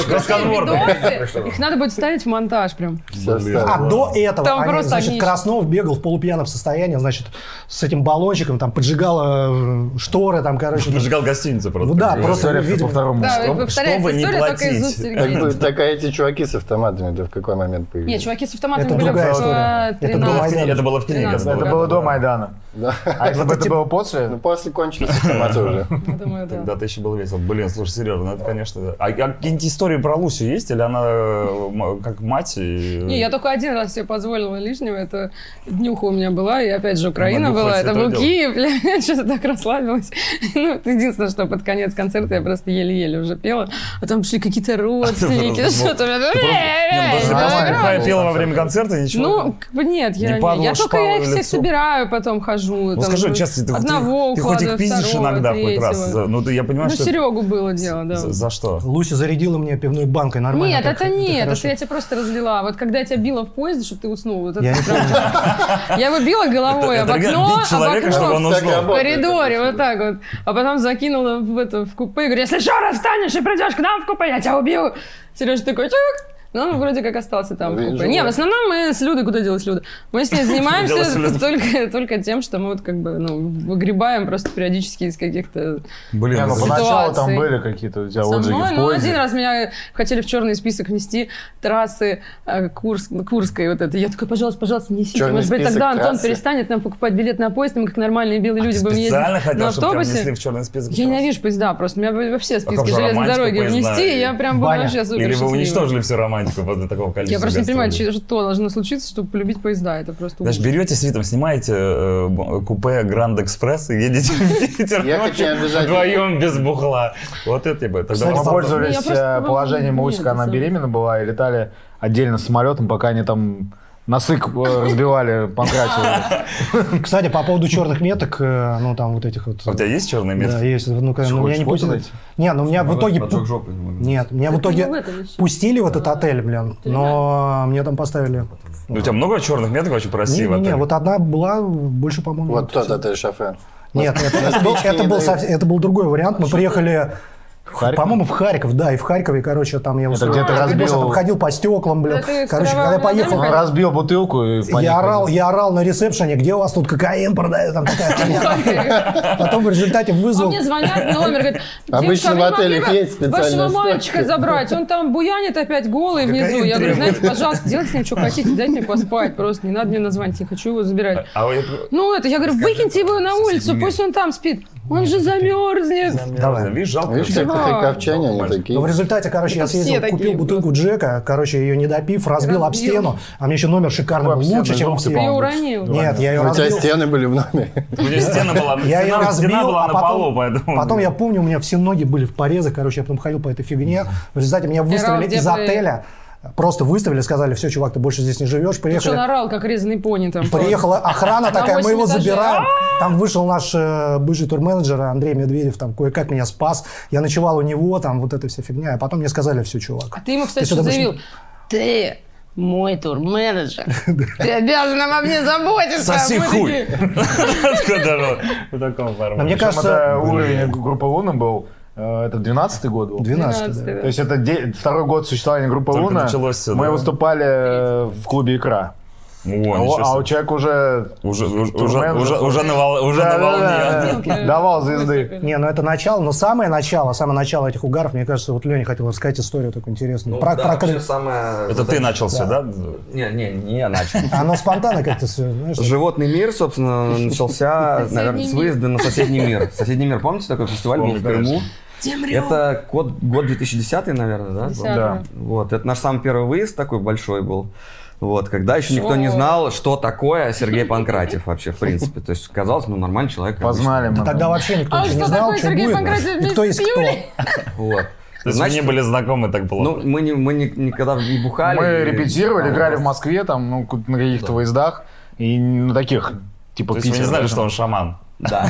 красконворды. видосы. Их надо будет ставить в монтаж прям. А до этого, они, значит. Краснов бегал в полупьяном состоянии, значит, с этим баллончиком, там, поджигала э, шторы, там, короче. Поджигал гостиницу просто. Да, просто- История видимо. по второму. Да, Чтобы- не платить. Так, а эти чуваки с автоматами да в какой момент появились? Не, чуваки с автоматами Это были другая в история. э, Это до 13. Было в тени, когда Это было до Майдана. Да. А если бы это было после? Ну, после кончились автоматы [laughs] уже. Я думаю, да. Тогда-то еще было весело. Блин, слушай, Сережа, ну это, конечно... А, а какие-нибудь истории про Лусю есть? Или она э, как мать? и- Не, я только один раз себе позволила лишнего. Это днюха у меня была, и опять же Украина Ну, была. Это был. Киев, бля, [laughs] что-то так расслабилась. [laughs] Ну, это единственное, что под конец концерта я просто еле-еле уже пела. А там пришли какие-то родственники, что-то. Ну. Бухая пела во время концерта, ничего. Ну, нет, я, я только я их всех собираю, потом хожу. Ну скажи честно, ты, одного ты, хоть их пиздишь второго, иногда хоть раз? третьего. Ну ты, я понимаю, Ну, что... Серегу было дело, да. За, за что? Луся зарядила мне пивной банкой нормально. Нет, так- это нет, хорошо. это я тебя просто разлила. Вот когда я тебя била в поезде, чтобы ты уснул, вот это Я прям- Я его била головой Это- об это окно, об окно в коридоре, вот так вот. А потом закинула в, это, в купе и говорю, если еще раз встанешь и придешь к нам в купе, я тебя убью. Сережа такой, чук. Ну, он вроде как остался там в купе. Не, в основном мы с Людой, куда делась Люда? Мы с ней [laughs] занимаемся только, только тем, что мы вот как бы, ну, выгребаем просто периодически из каких-то Блин, ну поначалу там были какие-то у тебя со отжиги мной, в ну, один раз меня хотели в черный список внести трассы э, Курск, Курской вот это. Я такой, пожалуйста, пожалуйста, несите. Черный Может быть, тогда Антон трассы? перестанет нам покупать билет на поезд, и мы как нормальные белые люди будем ездить на хотел, внесли автобусе. в черный список? Я ненавижу поезда просто. У меня во все как списки же железной дороги внести, и я прям буду вообще супер Или вы уничтожили всю романтику после такого количества Я просто не понимаю, что должно случиться, чтобы полюбить поезда. Это просто Значит, берете с Витом, снимаете э, купе Гранд Экспресс и едете в Питер вдвоем без бухла. Вот это я бы. Тогда Кстати, Мы пользовались просто э, положением Маусика, она беременна была, и летали отдельно самолетом, пока они там носы э, разбивали Панкратию. [laughs] Кстати, по поводу черных меток, э, ну там вот этих вот. А у тебя есть черный метр? Да, есть. Ну, конечно, ну, меня не пустили. Не, ну меня в итоге... Жопы. не. Нет, меня в итоге пустили в этот отель, блин, но мне там поставили... Ну, У тебя много черных меток вообще по России? в отеле? вот одна была, больше, по-моему... Вот тот отель шофер. Нет, это, На это был, не совсем- это был другой вариант. Мы приехали? По-моему, в Харьков, да, и в Харькове, короче, там я устроил- где-то разбил- там ходил по стеклам, блин. Короче, когда я поехал, Он разбил бутылку и я орал, я орал на ресепшене, где у вас тут кокаин продают, там такая. [laughs] Потом в результате А вызвал... мне звонят номер, говорят, Обычно «Девушка, в бы есть специальная Вашего стойка». мальчика забрать, он там буянит опять голый внизу. Я говорю, знаете, пожалуйста, делайте с ним, что хотите, дайте мне поспать просто, не надо мне назвать, не хочу его забирать. А вы- Ну это, я говорю, выкиньте его на улицу, пусть он там спит. Он же замерзнет. Давай. Видишь, жалко. Видишь, как харьковчане они Ну, в такие. результате, короче, я Это все съездил, такие купил бутылку Джека, короче, ее не допив, разбил об Разбил. стену, а мне еще номер шикарный был, Об стену лучше, чем у желтый, Ты уронил. Нет, я ее У тебя разбил. стены были в номере. У нее стена была, Я ее разбил, была а на потом, полу, поэтому... потом я помню, у меня все ноги были в порезах, короче, я потом ходил по этой фигне. В результате меня выставили из отеля, просто выставили, сказали, все, чувак, ты больше здесь не живешь, Что он приехали. орал, как резаный пони там. Приехала охрана такая, мы его забираем. Там вышел наш э, бывший турменеджер Андрей Медведев, там кое-как меня спас. Я ночевал у него, там вот эта вся фигня. А потом мне сказали, все, чувак. А ты ему, кстати, сюда что заявил? Ты мой турменеджер. [laughs] Ты обязан обо мне заботиться. Соси хуй. [laughs] в таком формате? мне кажется, уровень группы Луна был, это 12-й год был. 12 12, да. То есть это де- второй год существования группы Только Луна. началось всё, Мы да. выступали э, в клубе «Икра». О, А, ничего а у себе. человека уже... Уже, уже, Турмен уже, же- уже на вол- уже на волне. Да-да-да. Давал звезды. Не, ну это начало, но самое начало, самое начало этих угаров, мне кажется, вот Леня хотел рассказать историю такую интересную. про, да, про вообще самое... Это ты начал все, да? Не, не, не я начал. [laughs] Оно спонтанно как-то все, знаешь. Животный мир, собственно, начался, [laughs] наверное, с выезда на соседний мир. Соседний мир, помните, такой фестиваль был в Крыму? Это год, год 2010, наверное, да? был? Десятый. Да. Вот, это наш самый первый выезд такой большой был. Вот, когда еще никто не знал, что такое Сергей [laughs] Панкратьев вообще, в принципе. То есть, казалось, ну, нормальный человек. Познали мы. Тогда вообще никто А не что знал, такое что Сергей будет. Кто есть кто. [laughs] Вот. То есть вы не были знакомы так плохо? Ну, мы, не, мы не- никогда не бухали. Мы репетировали, играли в Москве, там, ну, на каких-то выездах. И на таких, типа, То есть вы не знали, что он шаман? Да,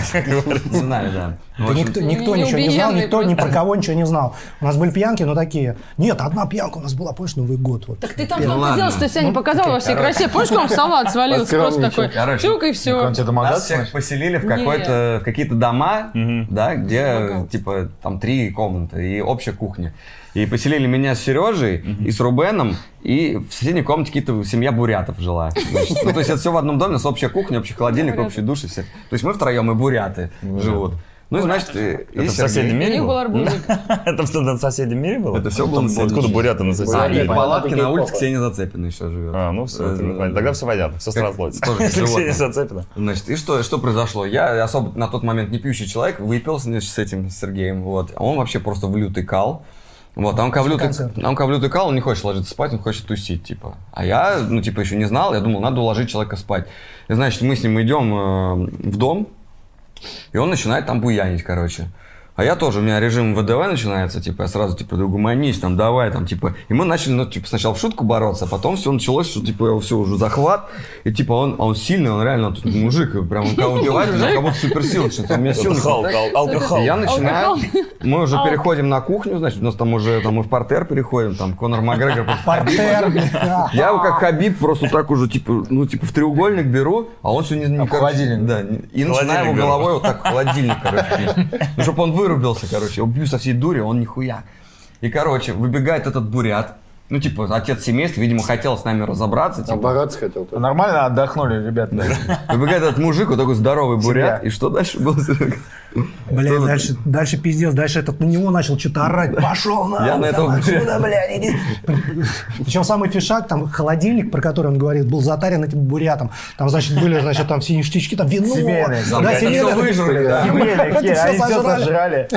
знали, да. [laughs] Никто, ничего не знал, никто ни про кого ничего не знал. У нас были пьянки, но такие. Нет, одна пьянка у нас была, помнишь, Новый год. Вот. Так ты там Ну что-то ладно. делал, что себя не показал во всей красе. Помнишь, как салат свалился просто такой? Тюк и все. тебе Нас всех поселили в, какие-то дома, да, где, типа, там три комнаты и общая кухня. И поселили меня с Сережей и с Рубеном, и в соседней комнате какие-то семья бурятов жила. значит. Ну, то есть это все в одном доме, у нас общая кухня, общий холодильник, общий душ и все. То есть мы втроем и буряты живут. Ну и значит, и- и Это в соседнем мире них был был? арбузик. [laughs] Это в на соседнем мире было? Это всё было Там на соседнем Откуда мире. буряты на А, соседнем и в мире? палатке на улице. Ксения Зацепина еще живет. А, ну все, Э, тогда все понятно, все сразу ловится. Ксения [laughs] зацепена. Значит, и что, что произошло? Я особо на тот момент не пьющий человек, выпил с этим Сергеем, вот. А он вообще просто в лютый кал. Вот, а он как в лютый, концерт. а он как в лютый кал, он не хочет ложиться спать, он хочет тусить, типа. А я, ну, типа, еще не знал, я думал, надо уложить человека спать. И, значит, мы с ним идем э, в дом, и он начинает там буянить, короче. А я тоже, у меня режим ВДВ начинается, типа, я сразу, типа, да угомонись, там, давай, там, типа. И мы начали, ну, типа, сначала в шутку бороться, а потом все началось, что, типа, все, уже захват. И, типа, он, а он сильный, он реально тут мужик, прям он кого убивает, него как будто суперсила, что-то у меня сил не я начинаю, мы уже переходим на кухню, значит, у нас там уже, там мы в портер переходим, там, Конор Макгрегор Портер, я его как Хабиб просто так уже, типа, ну, типа, в треугольник беру, а он все не... не в холодильник. Да, и начинаю его головой вот так в холодильник, короче. Ну, чтобы он вырубился, короче. Я его бью со всей дури, он нихуя. И, короче, выбегает этот бурят. Ну, типа, отец семейства, видимо, хотел с нами разобраться, типа. Бороться хотел. только. Нормально отдохнули, ребята. [laughs] Выбегает этот мужик, вот такой здоровый бурят. И что дальше было? Бля, дальше, дальше пиздец, дальше этот на него начал что-то орать. Пошел на Я на этого отсюда, бля, иди. Причем самый фишак, там холодильник, про который он говорит, был затарен этим бурятом. Там, значит, были, значит, там все ништячки, там вино. Семейные. Да, Это все семейные. выжрали, да. Семейные, они все сожрали.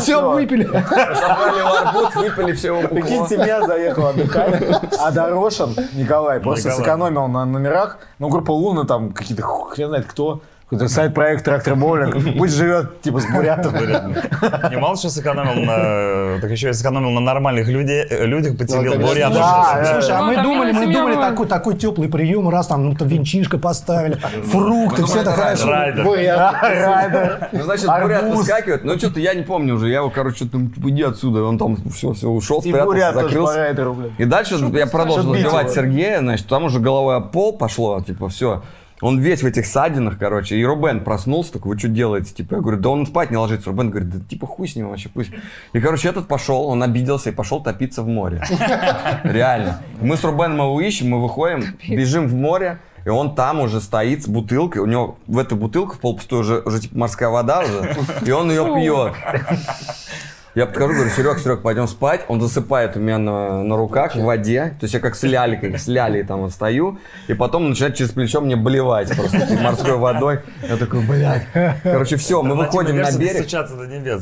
Все выпили. Собрали в арбуз, выпили все Прикинь, семья заехала отдыхать, а Дорошин Николай просто Николай. сэкономил на номерах. Ну, группа Луна, там какие-то, хрен знает кто, какой-то сайт-проект Трактор Боулинг. Пусть живет, типа, с бурятом. Не мало что сэкономил на... Так еще и сэкономил на нормальных людей, людях, потерял конечно. бурят. Да, да. Слушай, а Ну, мы там думали, мы думали такой, такой теплый прием, раз там ну, то винчишка поставили, фрукты, все это хорошо. Райдер. Райдер. Ну, значит, бурят выскакивает. Ну, что-то я не помню уже. Я его, короче, что-то иди отсюда. Он там все, все, ушел, И спрятался, закрылся. И дальше я продолжил сбивать. Сергея, значит, там уже головой об пол пошло, типа, все. Он весь в этих ссадинах, короче. И Рубен проснулся, такой, вы что делаете? Типа, я говорю, да он спать не ложится. Рубен говорит, да типа хуй с ним вообще, пусть. И, короче, этот пошел, он обиделся и пошел топиться в море. [laughs] Реально. Мы с Рубеном его ищем, мы выходим, бежим в море. И он там уже стоит с бутылкой. У него в эту бутылку в полпустую уже, уже типа морская вода уже. И он ее пьет. Я подхожу, говорю, Серег, Серег, пойдем спать. Он засыпает у меня на, на руках в воде. То есть я как с лялькой, с лялей там вот стою. И потом начинает через плечо мне блевать просто морской водой. Я такой, блядь. Короче, все, мы выходим на берег.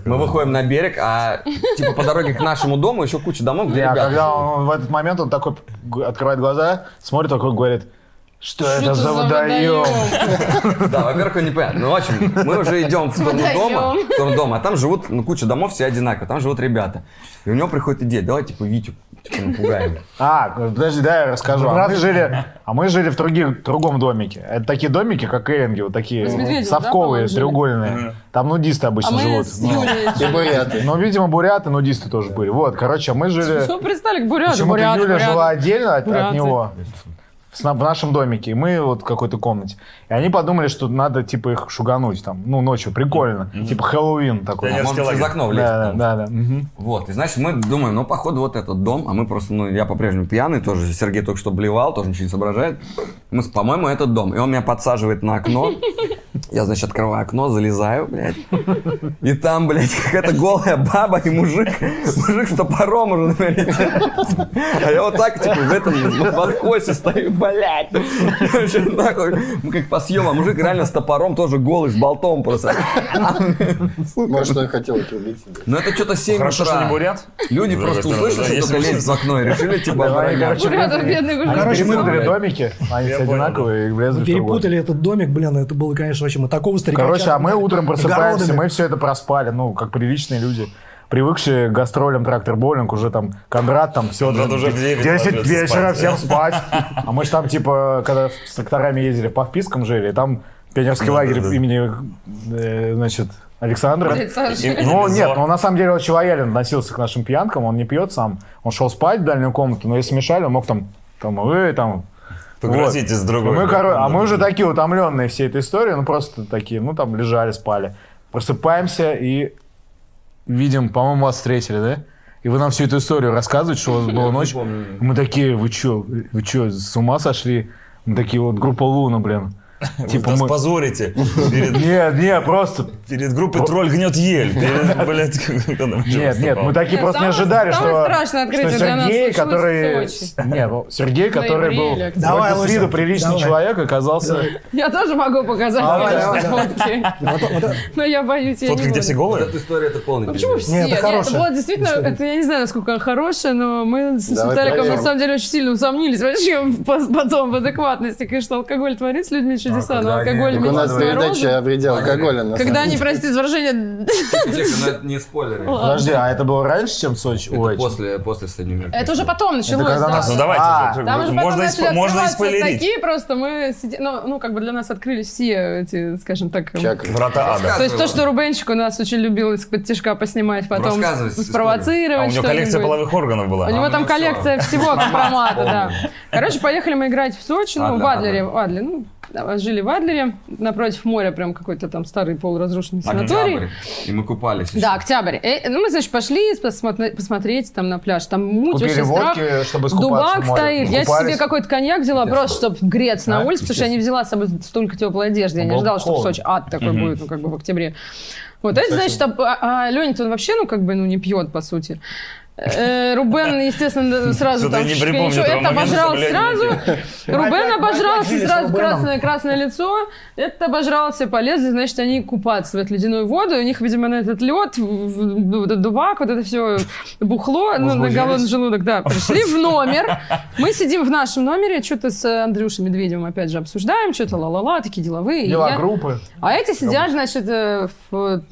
Мы выходим на берег, а типа по дороге к нашему дому еще куча домов, где А ребята когда он в этот момент он такой открывает глаза, смотрит такой, говорит, что это это за водоем? Да, во-первых, он непонятно. Ну, в общем, мы уже идем в сторону дома, в сторону дома, а там живут, ну, куча домов, все одинаковые, там живут ребята. И у него приходит идея, давай, типа, Витю, типа, напугаем. А, подожди, да, я расскажу. А мы жили, а мы жили в других, другом домике. Это такие домики, как Эринги, вот такие да, совковые, треугольные. Там нудисты А обычно мы живут. Ну, И буряты. Ну, видимо, буряты, нудисты тоже были. Вот, короче, мы жили... Что пристали к буряту? Почему-то Юля жила отдельно от, него. В, нашем домике. И мы вот в какой-то комнате. И они подумали, что надо, типа, их шугануть там, ну, ночью. Прикольно. Типа Хэллоуин такой. Пионерский Можно через лагерь. окно влезть. Да, да, там. да, да. мгм. Вот, и значит, мы думаем, ну, походу, вот этот дом, а мы просто, ну, я по-прежнему пьяный тоже, Сергей только что блевал, тоже ничего не соображает. Мы, по-моему, этот дом. И он меня подсаживает на окно. Я, значит, открываю окно, залезаю, блядь. И там, блядь, какая-то голая баба и мужик. Мужик с топором уже на меня летит. А я вот так, типа, в этом, в откосе стою, блядь. [laughs] Мы как по съему, а мужик реально с топором, тоже голый, с болтом просто. Может, он хотел отрубить себя. Но это что-то 7 Хорошо, что не бурят. Люди другой просто услышали, что кто-то лезет в окно и решили, типа, короче, мы перепутали выбрали- домики, они Я все одинаковые, и влезли в другой. Перепутали этот домик, блин, это было, конечно, вообще, мы такого старика... Короче, а мы утром просыпаемся, мы все это проспали, ну, как приличные люди. Привыкшие к гастролям трактор боулинг, уже там Кондрат, там все. Надо уже в девять 10 ложиться вечера, спать. всем спать. А мы же там, типа, когда с тракторами ездили, по впискам жили, там пионерский Да, лагерь да, да. имени, э, значит, Александра. И- Ну, нет, Зор. ну, на самом деле очень лоялен относился к нашим пьянкам, он не пьет сам. Он шел спать в дальнюю комнату, но если мешали, он мог там, там, эй, там, Погрозите с другой. мы, да, коро- да, а мы уже такие утомленные всей этой историей, ну просто такие, ну там лежали, спали. Просыпаемся и видим, по-моему, вас встретили, да? И вы нам всю эту историю рассказываете, что у вас была ночь. Мы такие, вы чё, вы чё, с ума сошли? Мы такие, вот группа Луна, блин. Типа нас мы... позорите [laughs] перед, Нет, нет, просто... перед группой «Тролль гнет ель». Перед, [laughs] блядь, Нет, нет, мы такие просто не ожидали, что... страшное открытие что для нас Сергей, который... Нет, ну, Сергей, который был с виду приличный человек, оказался... Я тоже могу показать фотки. Но я боюсь, я Фотки, где все голые? эта история, это полный Ну, почему пиздец. все? Нет, хорошая это было действительно, это я не знаю, насколько она хорошая, но мы с Виталиком на самом деле очень сильно усомнились вообще [laughs] потом в адекватности. Конечно, алкоголь творит с людьми чудеса, но когда они- алкоголь Так у нас передача о вреде алкоголя. на Когда они, простите за выражение, Тихо, но это не спойлеры. Подожди, а это было раньше, чем Сочи? Это после, после среднего это уже потом началось. Ну давайте, А, можно, и спойлерить. такие, просто мы сидим, ну, ну, как бы для нас открылись все эти, скажем так, эм. Врата ада. то есть то, что Рубенчик у нас очень любил из-под тяжка поснимать, потом спровоцировать А у него коллекция половых органов была. У него А, там ну коллекция всего [laughs] компромата, да. Короче, поехали мы играть в Сочи, ну, Адлер, в Адлере, в Адлере, ну, жили в Адлере, напротив моря, прям какой-то там старый полуразрушенный санаторий. Октябрь. И мы купались. еще. Да, октябрь. Э, ну, мы, значит, пошли посмотри- посмотреть там на пляж. Там муть, Купили страх. водки, чтобы Дубак стоит. Я себе какой-то коньяк взяла, просто чтобы греться на А, улице, потому что я не взяла с собой столько теплой одежды. Я не ожидала, что в. Сочи ад такой будет, ну, как бы в октябре. Вот это, значит, а, а Леня-то он вообще, ну, как бы, ну, не пьет, по сути. Э, Рубен, естественно, сразу там ничего, это обожрал сразу. Рубен опять- обожрался, сразу с Рубеном. красное красное лицо. Этот обожрался, полезли, значит, они купаться в эту ледяную воду. У них, видимо, на этот лед, этот дубак, вот это все бухло, ну, на голодный желудок, да. Пришли в номер. Мы сидим в нашем номере, что-то с Андрюшей Медведевым, опять же, обсуждаем, что-то ла-ла-ла, такие деловые. Дела группы. А эти сидят, значит, э, в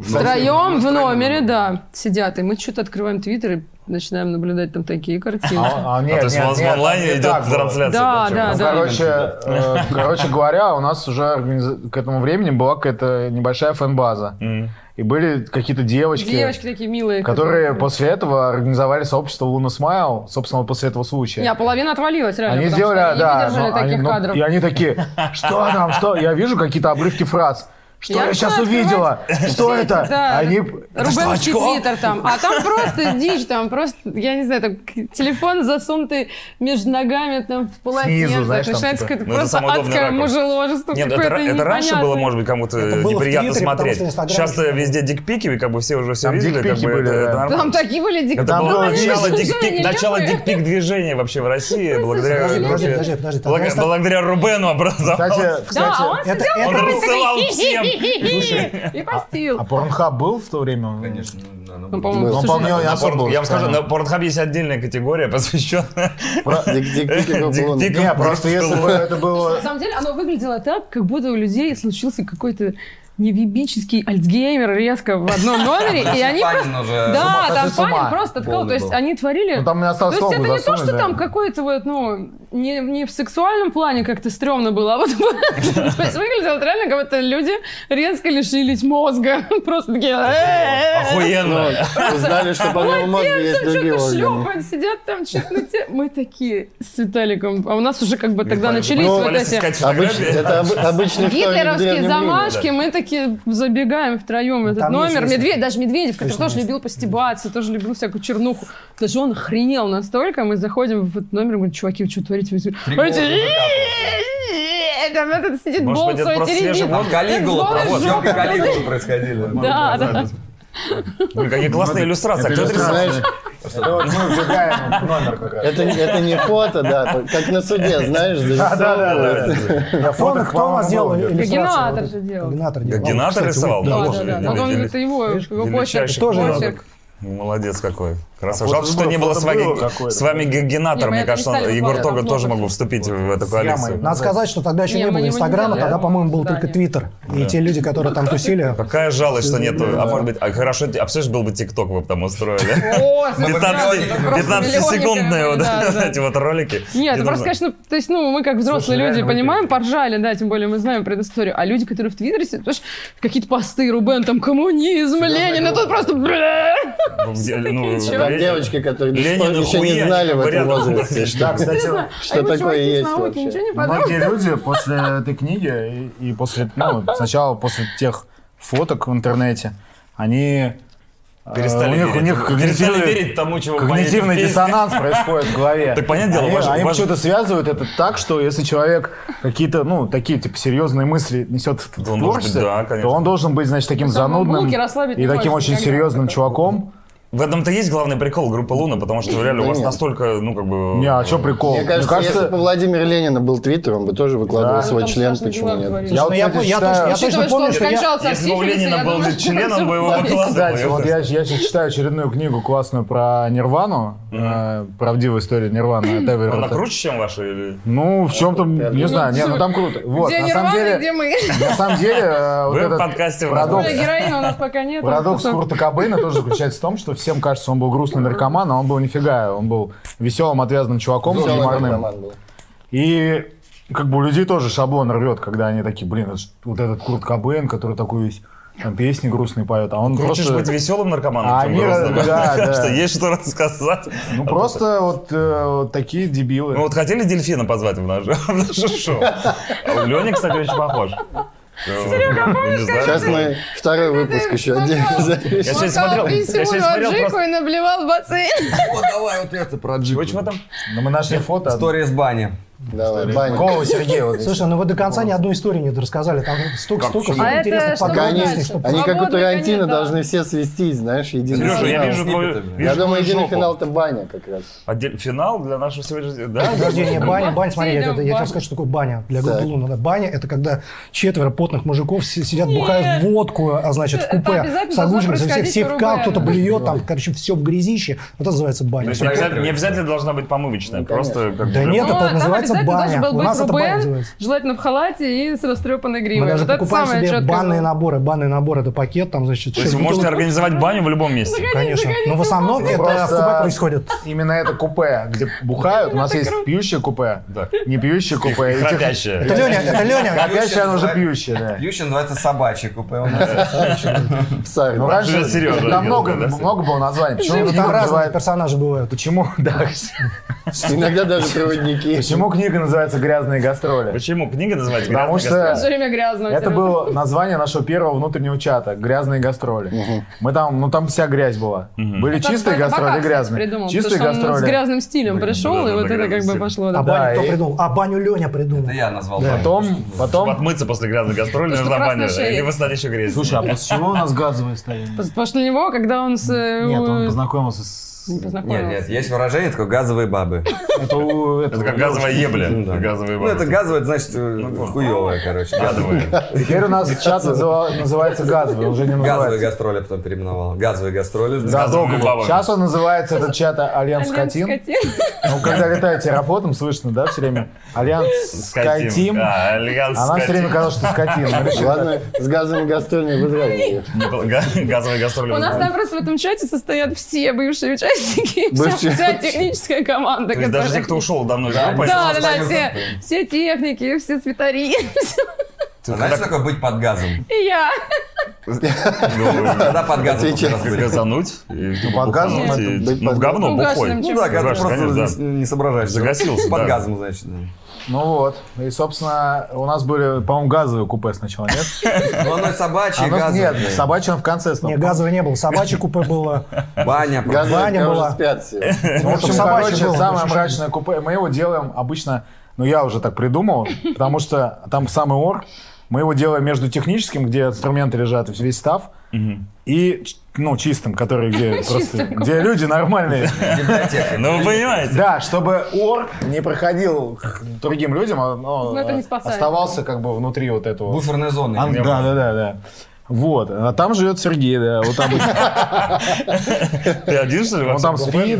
Втроем в номере, да, сидят. И мы что-то открываем твиттер и начинаем наблюдать там такие картины. А, а, нет, А, то есть нет, у вас в нет, онлайне не идет трансляция? Да, чё? да, Ну, да. короче, э, короче говоря, у нас уже организ- к этому времени была какая-то небольшая фэн-база. М. И были какие-то девочки, Девочки такие милые. которые после этого организовали сообщество Луна Смайл, собственно, после этого случая. Не, половина отвалилась реально. Они сделали, что они не да, они- таких ну, кадров. и они такие, что там, что? Я вижу какие-то обрывки фраз. Что Я я, сейчас увидела? Что это? Да, Они... Рубенский твиттер там. А там просто [laughs] дичь, там просто, я не знаю, там телефон засунутый между ногами там в полотенце. Знаешь, Начинается типа- какое-то Ну, это просто адское мужеложество Нет, это, раньше было, может быть, кому-то неприятно смотреть. Сейчас везде дикпики, и как бы все уже все видели. Как бы, были, это. Там такие были дикпики. Это было было начало дикпик, начало движения вообще в России. Благодаря, подожди, подожди, подожди, Рубену. Кстати, кстати, Да, он Это, сидел Он рассылал такой, [laughs] и постил. а Порнхаб был в то время? Конечно. ну, ну, Ну, по-моему, Ну, по-моему, не особо Я вам скажу, на. Порнхабе есть отдельная категория, [laughs] посвященная. [laughs] Не, просто если бы это было... На самом деле оно выглядело так, как будто у людей случился какой-то невибический альцгеймер резко в одном [laughs] номере, и они просто... уже Да, там. Панин просто открыл, то есть они творили... Ну, там не осталось То есть это не то, что там какой-то вот, ну, не, не в сексуальном плане как-то стрёмно было, а вот [laughs] то есть выглядело реально, как будто люди резко лишились мозга. [laughs] Просто такие... Охуенно. Узнали, что помимо мозга есть другие органы. сидят там, что-то на те- Мы такие с Виталиком. А у нас уже как бы тогда Ну, начались вот эти это об- обычный вторник в гитлеровские замашки. Мы такие забегаем втроем в этот там номер. есть. Медведь, даже Медведев, который тоже есть. любил постебаться, тоже любил всякую чернуху. Даже он охренел настолько. Мы заходим в этот номер и говорим, чуваки, вы что творите? Там этот сидит Может бол быть, это свой воздух? Там Калигула, съемки Калигулы происходили. Да, да. Какие классные иллюстрации. Кто это Это рисовал? Вот мы вбегаем номер как раз. это, это не фото, да, как на суде, знаешь, Да, да, да, зарисовывают. да. Фон, фото, кто у вас делал иллюстрацию? Генератор же делал. Генератор делал. Генератор Кстати, рисовал? Да, Да, да, да. Он, это его, его почерк. Тоже почерк. Молодец какой. А Красавчик. Жалко, фото что было, не было с вами, с вами мы Мне кажется, стали Егор Тога тоже мог бы вступить в эту коалицию. Надо сказать, что тогда еще Не, не было Инстаграма, тогда, по-моему, был только Здание. Твиттер. И те люди, которые там тусили... Какая жалость, что нету. А может быть, а хорошо, а представляешь, был бы ТикТок вы бы там устроили. О, слушай, 15 просто 15-секундные вот да, да. эти вот ролики. Нет, просто, конечно, то есть, ну, мы как взрослые люди понимаем, поржали, да, тем более мы знаем предысторию. А люди, которые в Твиттере какие-то посты, Рубен, там, коммунизм, Ленин, и тут просто... ну. Там [laughs] Ле- девочки, которые Ленин еще не знали в этом возрасте, что что а такое есть вообще? Многие люди после этой книги и, после, ну, [laughs] сначала после тех фоток в интернете, они э, Перестали у них, у верить. них Перестали верить тому, чего когнитивный диссонанс происходит в голове. Так понятное дело, они, ваш- они ваш- почему-то связывают это так, что если человек какие-то, ну, такие, типа, серьезные мысли несет в творчестве, да, то он должен быть, значит, таким Ну, занудным и таким очень серьезным чуваком. В этом-то есть главный прикол группы Луна, потому что реально у вас нет. настолько, ну, как бы... Не, а что прикол? Мне кажется, если бы у Владимира Ленина был твиттер, он бы тоже выкладывал Да. свой член, почему нет? Я вот, я, кстати, я считаю- точно, я помню, что я... Если бы у Ленина был думаю, член, он бы его выкладывал. Кстати, вот я, я сейчас читаю очередную книгу классную про Нирвану, э, правдивая история Нирваны Эвери Она круче, чем ваша? Или... Ну, в чем-то, не знаю, не, ну там круто. Вот, Где на самом Нирвана, деле, где мы? на самом деле, э, вот этот подкасте парадокс, Героина у нас пока нет. парадокс Курта Кобейна тоже заключается в том, что всем кажется, он был грустный наркоман, а он был нифига, он был веселым, отвязным чуваком, был. И как бы у людей тоже шаблон рвет, когда они такие, блин, вот этот Курт Кобейн, который такой весь там песни грустные поет, а он ж просто... быть веселым наркоманом, А чем они- грустным. да, [laughs] да. Что есть что рассказать. Ну просто вот, э, вот такие дебилы. Ну вот хотели дельфина позвать в наше, [laughs] в наше шоу? А Леня, кстати, очень похож. Серега, Сейчас мы второй выпуск еще отдельно Я сегодня смотрел, я сегодня смотрел Джику и наблевал в бассейн. Вот давай вот это про Чего, джип. чего там? Но мы нашли фото. История с бани. Давай, Баня. Голову Сергея. Вот Слушай, ну вы до конца ни одной истории не рассказали. Там столько, столько, почему? столько А это интересных подробностей. Они как у Тарантино должны все свестись, знаешь, единый Сережа, я финал. вижу твою... Я думаю, единый жопу. финал-то баня как раз. Финал для нашего сегодняшнего... Да? Подожди, не баня, баня, смотри, я, тебе- расскажу, что такое баня для группы Так. Луна. Да, Баня – это когда четверо потных мужиков си- сидят, бухают водку, а значит, в Это купе с оружием, все, происходить все в кал, кто-то блюет, там, короче, все в грязище. Вот это называется То баня. есть не обязательно, должна быть помывочная, просто как Да нет, Ну, это называется называется обязательно должен баня. был У нас быть это Рубен, желательно в халате и с растрепанной гривой. Мы даже вот это покупаем самое себе банные наборы. Банный набор это пакет, там, значит, То есть вы можете организовать баню в любом месте. Конечно. Но в основном это в купе происходит. Именно это купе, где бухают. У нас есть пьющее купе, Да. не пьющее купе. И храпящее. Это Леня, это Леня. Храпящее, оно уже пьющее, да. Пьющее называется собачье купе у нас. [laughs] Сами. Ну, раньше там много, много было названий. Почему Ну, Там разные персонажи бывают. Почему, [laughs] да, Иногда даже проводники. почему книга называется «Грязные гастролли»? Почему книга называется Потому «Грязный что- Все время грязно. Это было название нашего первого внутреннего чата «Грязные гастроли». Мы там, ну там вся грязь была. Были Это чистые гастроли, грязные. придумал, Чистые потому он с гастроли. грязным стилем пришел, и вот это как бы пошло. А да. баню кто и- придумал? А баню Леня придумал. Это я назвал. Да. Потом, Чтобы потом... отмыться после грязной гастрольной, Потому нужна баня. Или вы стали еще грязь. Слушай, а после чего у нас газовые стояли? После него, когда он с... э, Нет, он познакомился с... не Нет, нет, есть выражение такое газовые бабы. Это, как газовая ебля. Ну. Газовые Ну, это бабы. газовое, это значит э, хуевое, короче. Газовые. Теперь у нас чат называ- называется газовый, уже не Газовые называется. гастроли я потом переименовал. Газовые гастроли. Сейчас он называется этот чат Альянс Скотин. Ну, когда летает аэрофлотом, слышно, да, все время? Альянс Скотин. Скотим. А, Она все время Скотин. казалось, что скотин. Ладно, с газовыми гастролями в Израиле. Га- Газовые гастроли. У нас там просто в этом чате состоят все бывшие участники, вся, Бывшие. вся техническая команда. То есть даже те, кто ушел давно из группы, Да, да, да, все, все техники, все цветари, [laughs] А Знаешь, что такое быть под газом? я. Когда под газом газануть. и под газом и- быть Ну, в говно, газом. бухой. Угашенным Ну да, когда Угашенным, просто не, соображаешь. Загасился, Под газом, значит. да. Ну вот. И, собственно, у нас были, по-моему, газовые купе сначала, нет? [laughs] Ну, оно собачье, Оно- газовое. Нет, собачье в конце стало. Не, газового не было. Собачье купе было. Баня. Баня была. Ну, в общем, собачье было, самое мрачное купе. Мы его делаем обычно, ну, я уже так придумал, потому что там самый ор. Мы его делаем между техническим, где инструменты лежат, и весь став, и, ч- ну, чистым, который где [laughs] просто, где люди нормальные. Ну, вы понимаете. Да, чтобы ор не проходил к другим людям, а, оставался как бы внутри вот этого. Буферная зона. А, да, да, да, да. Вот. А там живет Сергей, да. Вот там, Ты один, что ли? он там спит.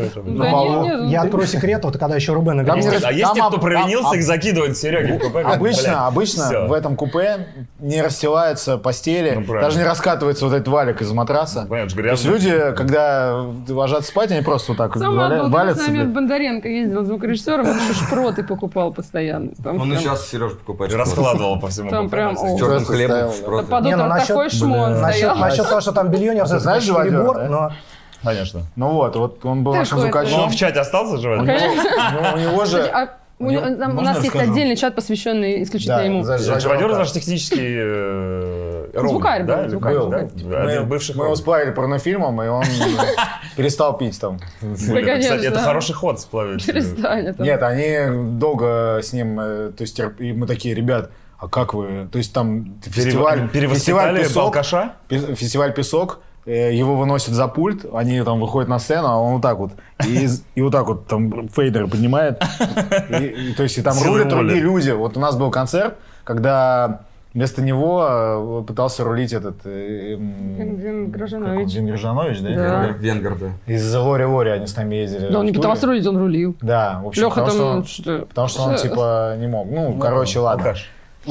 Я открою секрет, вот когда еще Рубен Там играл. А есть те, кто провинился, их закидывают Сереге в купе? Обычно, «Блядь, обычно всё». в этом купе не расстилаются постели, Ну, даже не раскатывается вот этот валик из матраса. То есть люди, когда ложатся спать, они просто вот так вот Самое валя- было, с валятся. нами. Бондаренко ездил звукорежиссером, он еще шпроты покупал постоянно. Он и сейчас Сереж покупает. Раскладывал по всему Там прям, всякий Черным хлебом. шпроты. Не, ну, насчет- такой шмон Насчет, насчет того, что там бельонер, это знаешь перебор, да? но Конечно. Ну вот, вот он был нашим Ну, он звукачом. в чате остался жевать? У него- у него же... А у, него- там у нас есть расскажу? отдельный чат, посвященный исключительно Да, ему. Живодер ваш технический э, ровный, Звукарь да? был, звукарь, да? Мы, бывших мы его сплавили порнофильмом, и он перестал пить там. Да, Кстати, это хороший ход сплавить. Перестань. Нет, они долго с ним, э, то есть мы такие, ребят, а как вы? То есть там фестиваль, фестиваль песок, алкаша? фестиваль песок, э, его выносят за пульт, они там выходят на сцену, а он вот так вот, и, и вот так вот там фейдер поднимает, и, и то есть и там рулят другие люди. Вот у нас был концерт, когда вместо него э, пытался рулить этот э, Гражанович. Дин Гржанович, да? Да. Венгер, да. Из Лори Лори они с нами ездили. Да, он не пытался рулить, он рулил. Да, в общем, Леха потому, там... что, что- потому что он типа не мог. Ну, короче, ладно. Алкаш.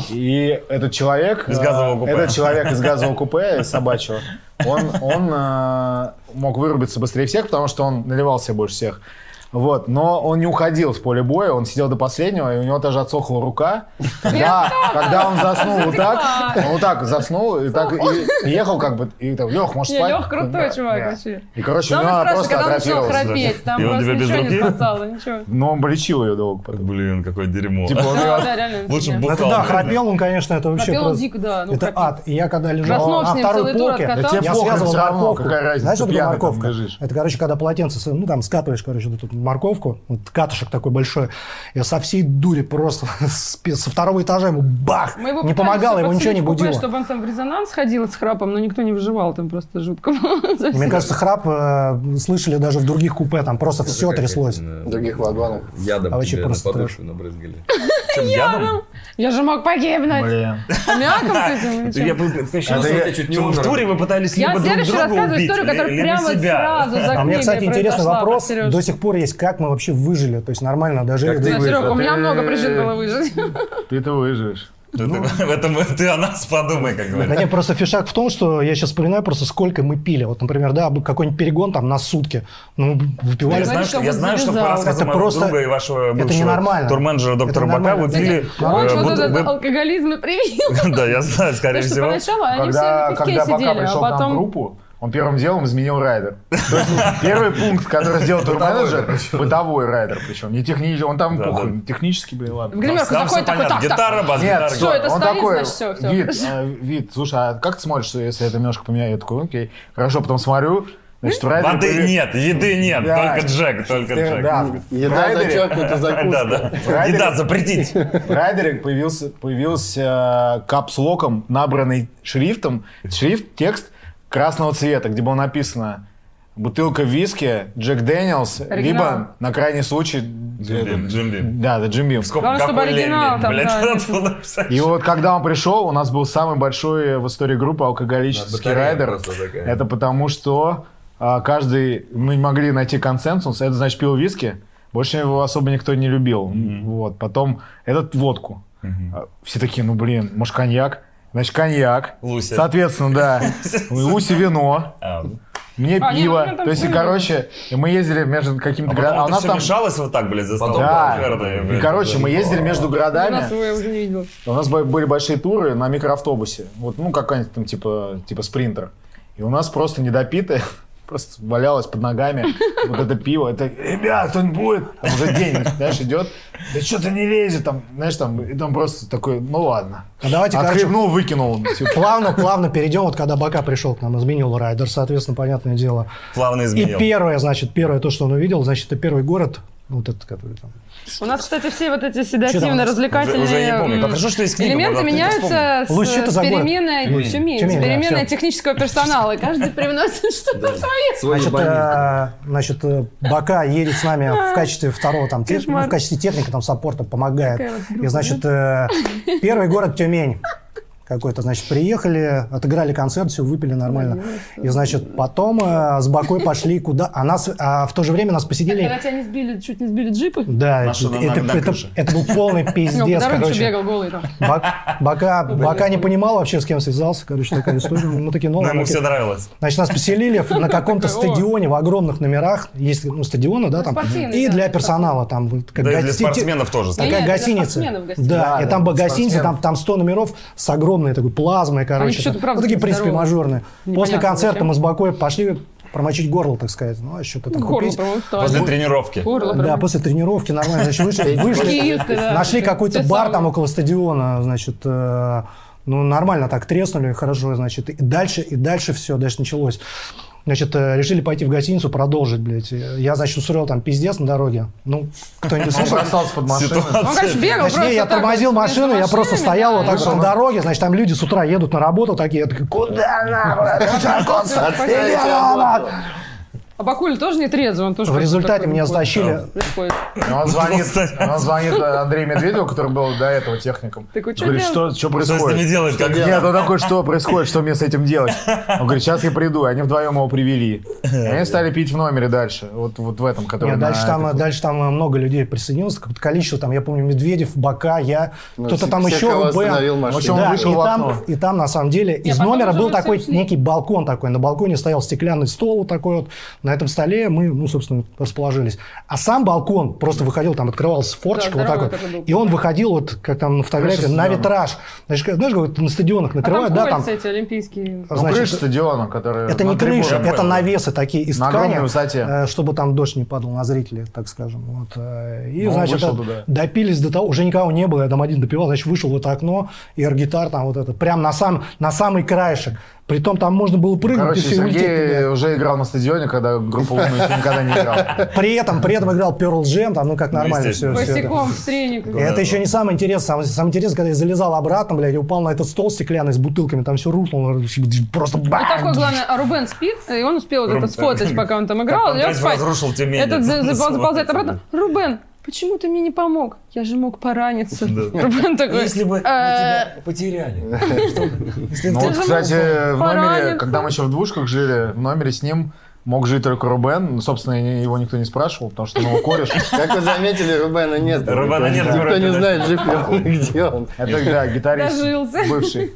И этот человек, Из газового купе. этот человек из газового купе, из собачьего, он, он э, мог вырубиться быстрее всех, потому что он наливал себе больше всех. Вот, но он не уходил с поля боя, он сидел до последнего, и у него даже отсохла рука. Когда, когда он заснул вот так, он вот так заснул, и так и, ехал как бы, и так, Лех, может спать? Лех крутой Да, чувак да. вообще. И, короче, у него просто атрофировалась. храпеть, там И он просто ничего не спасало, ничего. Но он лечил ее долго потом. Блин, какое дерьмо. Типа Да, да. Лучше бы да, храпел он, конечно, это вообще Храпел он дико, да. ну, Это ад. И я когда лежал на второй полке, я связывал морковку. какая разница, Знаешь, что ты такое морковка? Это, короче, когда полотенце, ну, там, скатываешь, короче, эту морковку, вот катышек такой большой, я со всей дури просто [laughs] со второго этажа ему бах! Мы его Не помогало, его ничего не будило. чтобы он там в резонанс ходил с храпом, но никто не выживал, там просто жутко. [laughs] Мне кажется, храп э, слышали даже в других купе, там просто все тряслось. В других вагонах. Ядом А вообще тебе на подушку набрызгали. [laughs] чем ядом? Я же мог погибнуть. Блин. Аммиаком с этим? Я бы- ты ощущал, Это что я чуть не что в умер. туре вы пытались Я либо друг следующий друга рассказываю убить, историю, ли- которая либо прямо сразу за А мне, кстати, интересный вопрос до сих пор есть, как мы вообще выжили. То есть нормально дожили. Серега, у меня много причин было выжить. Ты-то выживешь. Ну, [laughs] В этом ты о нас подумай, как Да говорится. нет, просто фишак в том, что я сейчас вспоминаю просто сколько мы пили. Вот, например, да, какой-нибудь перегон там на сутки. Ну, выпивали. Я знаю, Знаешь, что, я знаю, что по Это моего просто- друга и вашего бывшего турменеджера доктора Это Бака, вы пили... Он э, что-то алкоголизм и привил. [laughs] Да, я знаю, скорее Потому что всего. поначалу они все Когда, на пивке когда Бака сидели, а пришел к нам в потом... группу, он первым делом изменил райдер. То есть первый пункт, который сделал турменеджер, бытовой райдер причем, не технический, он там Да, похуй, да. технический, блин, В ладно. гримерку Там заходит всё такой, так, Гитара, бас, Нет, гитара. Всё, это он стоит, такой, вид, э, вид, слушай, а как ты смотришь, что если я это немножко поменяю? Я такой, окей, хорошо, потом смотрю, значит, в райдере... Воды нет, еды нет, Да. только Джек, только Джек. Да, Еда в райдере- зачеркнута [laughs] Да, закуска. да. Райдер- Еда запретить. В райдере появился, появился э, капслоком, набранный шрифтом, шрифт, текст красного цвета, где было написано бутылка виски, Jack Daniel's, либо на крайний случай... Jim Beam, Jim Beam. Да, да, Jim Beam. Сколько, Главное, чтобы оригинал там, блядь, да, надо было написать. И вот когда он пришел, у нас был самый большой в истории группы алкоголический райдер. Это потому что а, каждый, мы не могли найти консенсус, это значит пил виски, больше его особо никто не любил. Вот, потом этот водку. А, Все такие, ну блин, может коньяк? Значит, коньяк. Луся. Соответственно, да. [laughs] Луси вино. Мне А, нет, пиво. ну, там То есть, и, короче, мы ездили между какими-то А городами. А у нас все там... мешалось вот так, блядь, за столом. Да. И, короче, мы ездили между У городами. нас его я уже не видел. У нас были большие туры на микроавтобусе. Вот, ну, какая-нибудь там типа, типа спринтер. И у нас просто недопитое просто валялось под ногами [laughs] вот это пиво. Это, ребят, кто-нибудь будет? Там уже день, знаешь, идет. Да что-то не лезет там, знаешь, там, и там просто такой, ну ладно. А давайте, короче, Отхлебнул, выкинул. Типа, плавно, плавно перейдем, вот когда Бака пришел к нам, изменил райдер, соответственно, понятное дело. Плавно И изменил. первое, значит, первое то, что он увидел, значит, это первый город, вот этот, который там. У нас, кстати, все вот эти седативно-развлекательные Уже- уже не помню. Как хорошо, что есть книга, элементы меняются с, с переменной Тюмень. Тюмень, Тюмень, с да, переменной всё. технического персонала. И каждый привносит что-то свое. Значит, э, значит, э, Бака едет с нами в качестве второго там, тех- ну, в качестве техника, там, саппорта помогает. И, значит, э, первый город Тюмень какой-то, значит, приехали, отыграли концерт, все выпили нормально. И, значит, потом э, с Бакой пошли куда? А нас, а в то же время нас посидели... Когда тебя не сбили, чуть не сбили джипы. Да, это, это, это- это был полный Ну, по пиздец, еще короче. бегал голый там. Бак- Бака, Бака не понимал вообще, с кем связался, короче, такая история. Мы такие, ну, ему все нравилось. Значит, нас поселили на каком-то стадионе в огромных номерах. Есть ну, стадионы, да, там. спортивный, И для персонала там. как Да и для спортсменов тоже. Такая гостиница. Да, и там гостиница, там, спортсменов. там 100 номеров с огромной такой плазмой, короче. что-то, там. ну, такие, в принципе, мажорные. Непонятно После концерта зачем. мы с Бакой пошли промочить горло, так сказать. Ну, а что-то там Горло купить. После тренировки. Горло Да, прям. после тренировки нормально. Значит, вышли, вышли нашли какой-то бар там около стадиона, значит, э, ну, нормально так треснули, хорошо, значит, и дальше, и дальше все, дальше началось. Значит, э, решили пойти в гостиницу, продолжить, блядь. Я, значит, устроил там пиздец на дороге. Ну, кто-нибудь Он слышал? бросался под машину. Он, конечно, бегал Значит, не, просто я так тормозил машину, я просто стоял вот так на дороге, значит, там люди с утра едут на работу такие, я такой, куда [laughs] нахуй? Иди нахуй!» А Бакуль тоже не трезвый, он тоже В результате меня стащили. Происходит. И [laughs] Он звонит, он звонит Андрею Медведеву, который был до этого техником. Такой, «Чё Говорит, делать?» что, что Что с ними происходит? делать? Как Нет, он такой, что происходит, что мне с этим делать? Он говорит, сейчас я приду. Они вдвоем его привели. И они стали пить в номере дальше. Вот, вот в этом, который Нет, дальше, там, этой- дальше там много людей присоединилось, какое-то количество, там, я помню, Медведев, Бока, я, кто-то все- там еще, В общем, он вышел и, в окно. и там, на самом деле, из номера был такой некий балкон такой. На балконе стоял стеклянный стол вот такой вот. На этом столе мы, ну, собственно, расположились. А сам балкон просто выходил, там открывался форчик Да, вот так вот. такой был. И он выходил вот, как там на фотографии, Крыша на стадиона. витраж. Значит, знаешь, как вот на стадионах А там накрывают, да, там. эти олимпийские. Ну, значит, крыша стадиона, которая... Это не крыша, это понял. навесы такие из На ткани, высоте. э, чтобы там дождь не падал на зрителей, так скажем. Вот. э, И, Ну, значит, вышел туда. допились до того, уже никого не было, я там один допивал, значит, вышел в это окно, и гитар там вот это, прям на, сам, на самый краешек. Притом там можно было прыгнуть Короче, и все улететь. Сергей туда. уже играл на стадионе, когда группа «Луна» никогда не играл. При этом, при этом играл Pearl Jam, там, ну как нормально все. Босиком в треник. И это еще не самое интересное. Самое, интересное, когда я залезал обратно, блядь, и упал на этот стол стеклянный с бутылками, там все рухнуло, просто И бам! такой, главное, а Рубен спит, и он успел вот это сфотать, пока он там играл, лег опять спать. разрушил Тюмень. Этот [laughs] заползает обратно. Рубен, почему ты мне не помог? Я же мог пораниться. [laughs] Если бы «Э, тебя потеряли. Ну вот, кстати, в номере, когда мы еще в двушках жили, в номере с ним мог жить только Рубен. Ну, собственно, его никто не спрашивал, потому что он его кореш. [laughs] Как вы заметили, Рубена нет. Рубена нет Никто не знает, жив ли он где он. Это, да, гитарист бывший.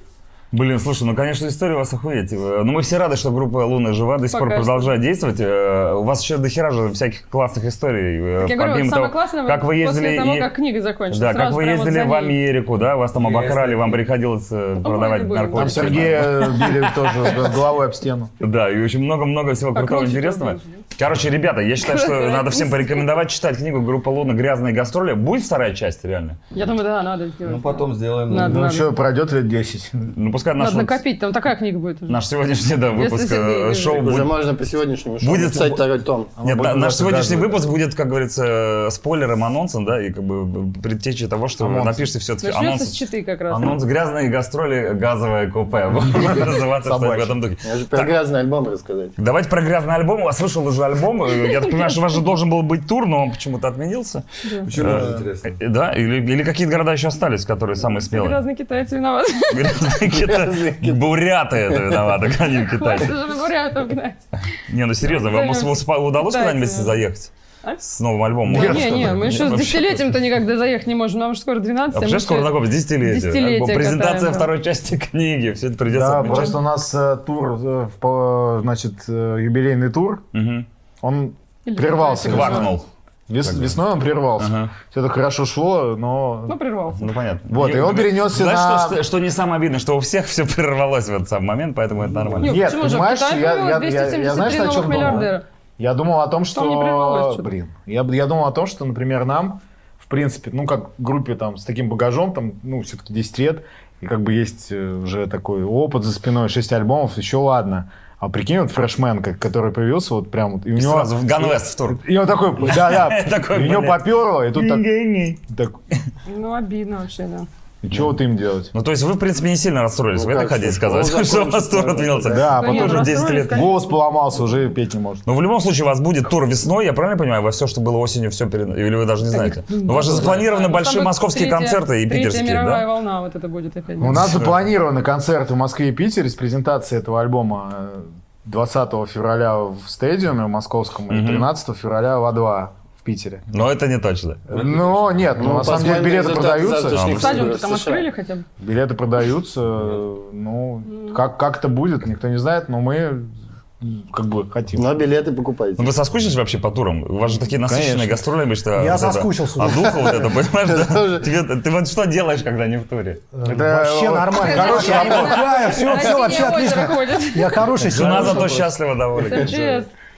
Блин, слушай, ну, конечно, история у вас охуеть. Э, Ну, мы все рады, что группа «Луна» жива, до сих пор Пока что. продолжает действовать. Э, У вас еще дохера же всяких классных историй. э, Как я говорю, вот самое того, классное, как вы ездили после того, и- как книга закончится. Да, как вы вот ездили за в. Америку, да, вас там обокрали, вам приходилось продавать будем. Там наркотики. Сергея били тоже головой об стену. Да, и очень много-много всего крутого, интересного. Короче, ребята, я считаю, что [laughs] надо всем порекомендовать читать книгу «Группа Луна. Грязные гастроли». Будет вторая часть, реально? Я думаю, да, надо сделать. Ну, потом сделаем. Надо, Ну, надо. еще пройдет лет 10. Ну, пускай наш, Надо вот- накопить, там такая книга будет уже. наш сегодняшний да, выпуск Сергей э, шоу любит. Уже будет... можно по сегодняшнему шоу Будет- написать второй том. Нет, будет на- наш сегодняшний выпуск будет, как говорится, спойлером, анонсом, да, и как бы предтечей того, что Анонс. напишите все-таки Начнется с анонс. читы как раз. Анонс «Грязные гастроли. Газовое купе». [laughs] Будет [laughs] называться в этом духе. Я же про грязный альбом рассказать. Давайте про грязный альбом. Вышел уже альбом. Э, Я так понимаю, что у вас же [laughs] должен был быть тур, но он почему-то отменился. Почему Э, интересно? э, Да? Или, или какие-то города еще остались, которые самые смелые? Разные китайцы виноваты. [laughs] Грязные [laughs] китайцы. Буряты это виноваты, а не китайцы. Хватит уже бурятов гнать. Не, ну серьезно, вам удалось куда-нибудь заехать? А? С новым альбомом? Не, не, мы еще с десятилетием-то никогда заехать не можем, нам же скоро 12. А скоро знакомы, десятилетие. Десятилетие Презентация катаем, второй части книги, все это придется Да, отмечать. просто у нас э, тур, э, значит, э, юбилейный тур, он Или прервался. Квакнул. Вес- Как бы. весной он прервался. Ага. Все это хорошо шло, но... Ну, прервался. Ну, понятно. Вот, и он перенесся Знаешь, на- что, что, что не самое обидное, что у всех все [laughs] прервалось в этот самый момент, поэтому это нормально. Нет, Нет, почему же? В понимаешь, Китае я- я- я- я 273 знаешь, о чем думал? Я думал о том, что... что-то. Блин, я, я думал о том, что, например, нам, в принципе, ну, как группе там с таким багажом, там, ну, все-таки 10 лет, и как бы есть э, уже такой опыт за спиной, 6 альбомов, еще ладно. А прикинь, вот фрешмен, который появился, вот прям вот, и у И него... сразу в Ганвест в тур. И он такой, да-да, [laughs] Такой, и у него поперло, и тут так, Ну, обидно вообще, да. И что вот им делать? Ну, то есть вы, в принципе, не сильно расстроились. Ну вы это хотите сказать, школа [laughs] что у вас тур отменился. Да, Да потом тоже 10 расстроились, лет. голос поломался, уже петь не может. Но в любом случае у вас будет тур весной, я правильно понимаю? Во все, что было осенью, все перед... Или вы даже не знаете? Ну, у вас же запланированы Там большие московские третья- концерты и питерские, мировая да? волна вот это будет опять. У нас запланированы концерты в Москве и Питере с презентацией этого альбома э, 20 февраля в стадиуме в московском и Мгм. 13 февраля в А2 в Питере. Но это не точно. Но нет, ну, на самом деле билеты продаются. А, Стадион выборов там открыли хотя бы? Билеты продаются. Ну, как, как это будет, никто не знает, но мы как бы хотим. Но билеты покупайте. Ну, вы соскучились вообще по турам? У вас же такие насыщенные Конечно. гастроли, что... Я вот это- соскучился. А духа вот это, понимаешь? [laughs] Ты вот что делаешь, когда не в туре? Это Вообще нормально. хороший я не вопрос. бухаю, все, все, вообще отлично. Я хороший Жена зато счастлива, довольна.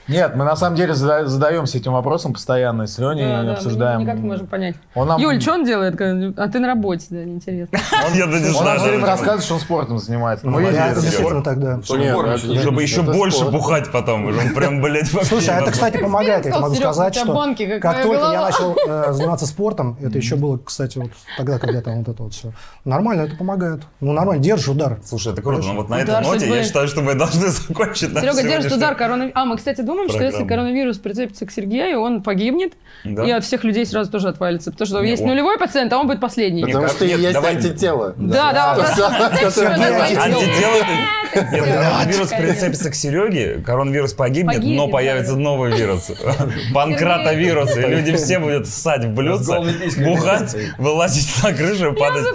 Нет, мы на самом деле зада- задаемся этим вопросом постоянно и с Леней Да, да, мы обсуждаем. никак не можем понять. Он нам, Юль, что он делает? А ты на работе, да, неинтересно. [laughs] Я даже не он нам знаю, все время что- рассказывает, что он спортом занимается. Мы Я действительно тогда. Ли? Чтобы еще больше бухать потом. Он прям, блядь, вообще... Слушай, а это, кстати, помогает, я могу сказать, что как только я начал э, [laughs] заниматься спортом, это еще было, кстати, вот тогда, когда там вот это вот все. Нормально, это помогает. Ну, нормально, держишь удар. Слушай, это круто. Но вот на этой ноте я считаю, что мы должны [laughs] закончить Серега держит удар коронавируса. А, мы, кстати, думаем, что если коронавирус прицепится к Сергею, он погибнет, Да? и от всех людей сразу тоже отвалится. Потому что Не, есть он- нулевой пациент, а он будет последний. Потому что нет, есть давай- антитело. Да, да, всё. коронавирус прицепится к Сереге, коронавирус погибнет, но появится новый вирус. Панкратовирус. И люди все будут ссать в блюдце, бухать, вылазить на крышу, падать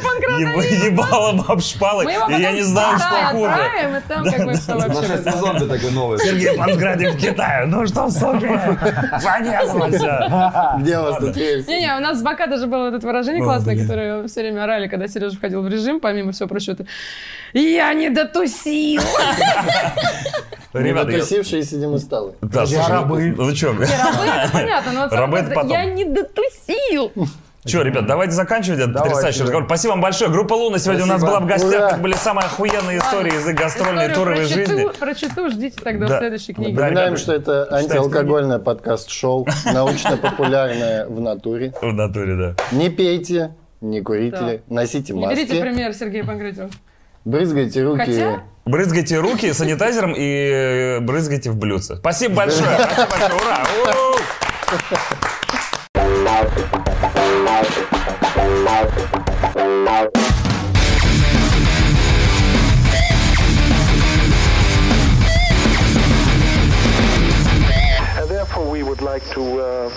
ебалом об шпалы. Мы его И я потом не знаю, что хуже. отправим, и там как бы все вообще. Нашествие зомби такой новый. Сергей Панкратив в Китае. Ну что, суки, занесло. [laughs] Где у вас тут? Не-не, у нас с Бака даже было это выражение классное, которое все время орали, когда Сережа входил в режим, помимо всего прочего. Я не дотусил. [laughs] Ребята, я- Дотусившие сидим и сталы. Да, слушай, ну, рабы? ну что, Не, рабы, [laughs] понятно, Рабы я не дотусил. Что, ребят, давайте заканчивать этот Давайте, потрясающий да. разговор. Спасибо вам большое. Группа Луна сегодня у нас Спасибо. была в гостях. Ура. Это были самые охуенные истории из их гастрольной туровой про читу- жизни. Про читу ждите тогда Да. в следующей книге. Да, Напоминаем, что это антиалкогольное подкаст-шоу, [laughs] научно-популярное в натуре. В натуре, да. Не пейте, не курите, носите Не берите маски, пример Сергея Панкратиова. брызгайте руки. Хотя- Брызгайте руки санитайзером и э, брызгайте в блюдце. Спасибо большое. Спасибо большое. Ура! [laughs] like to uh,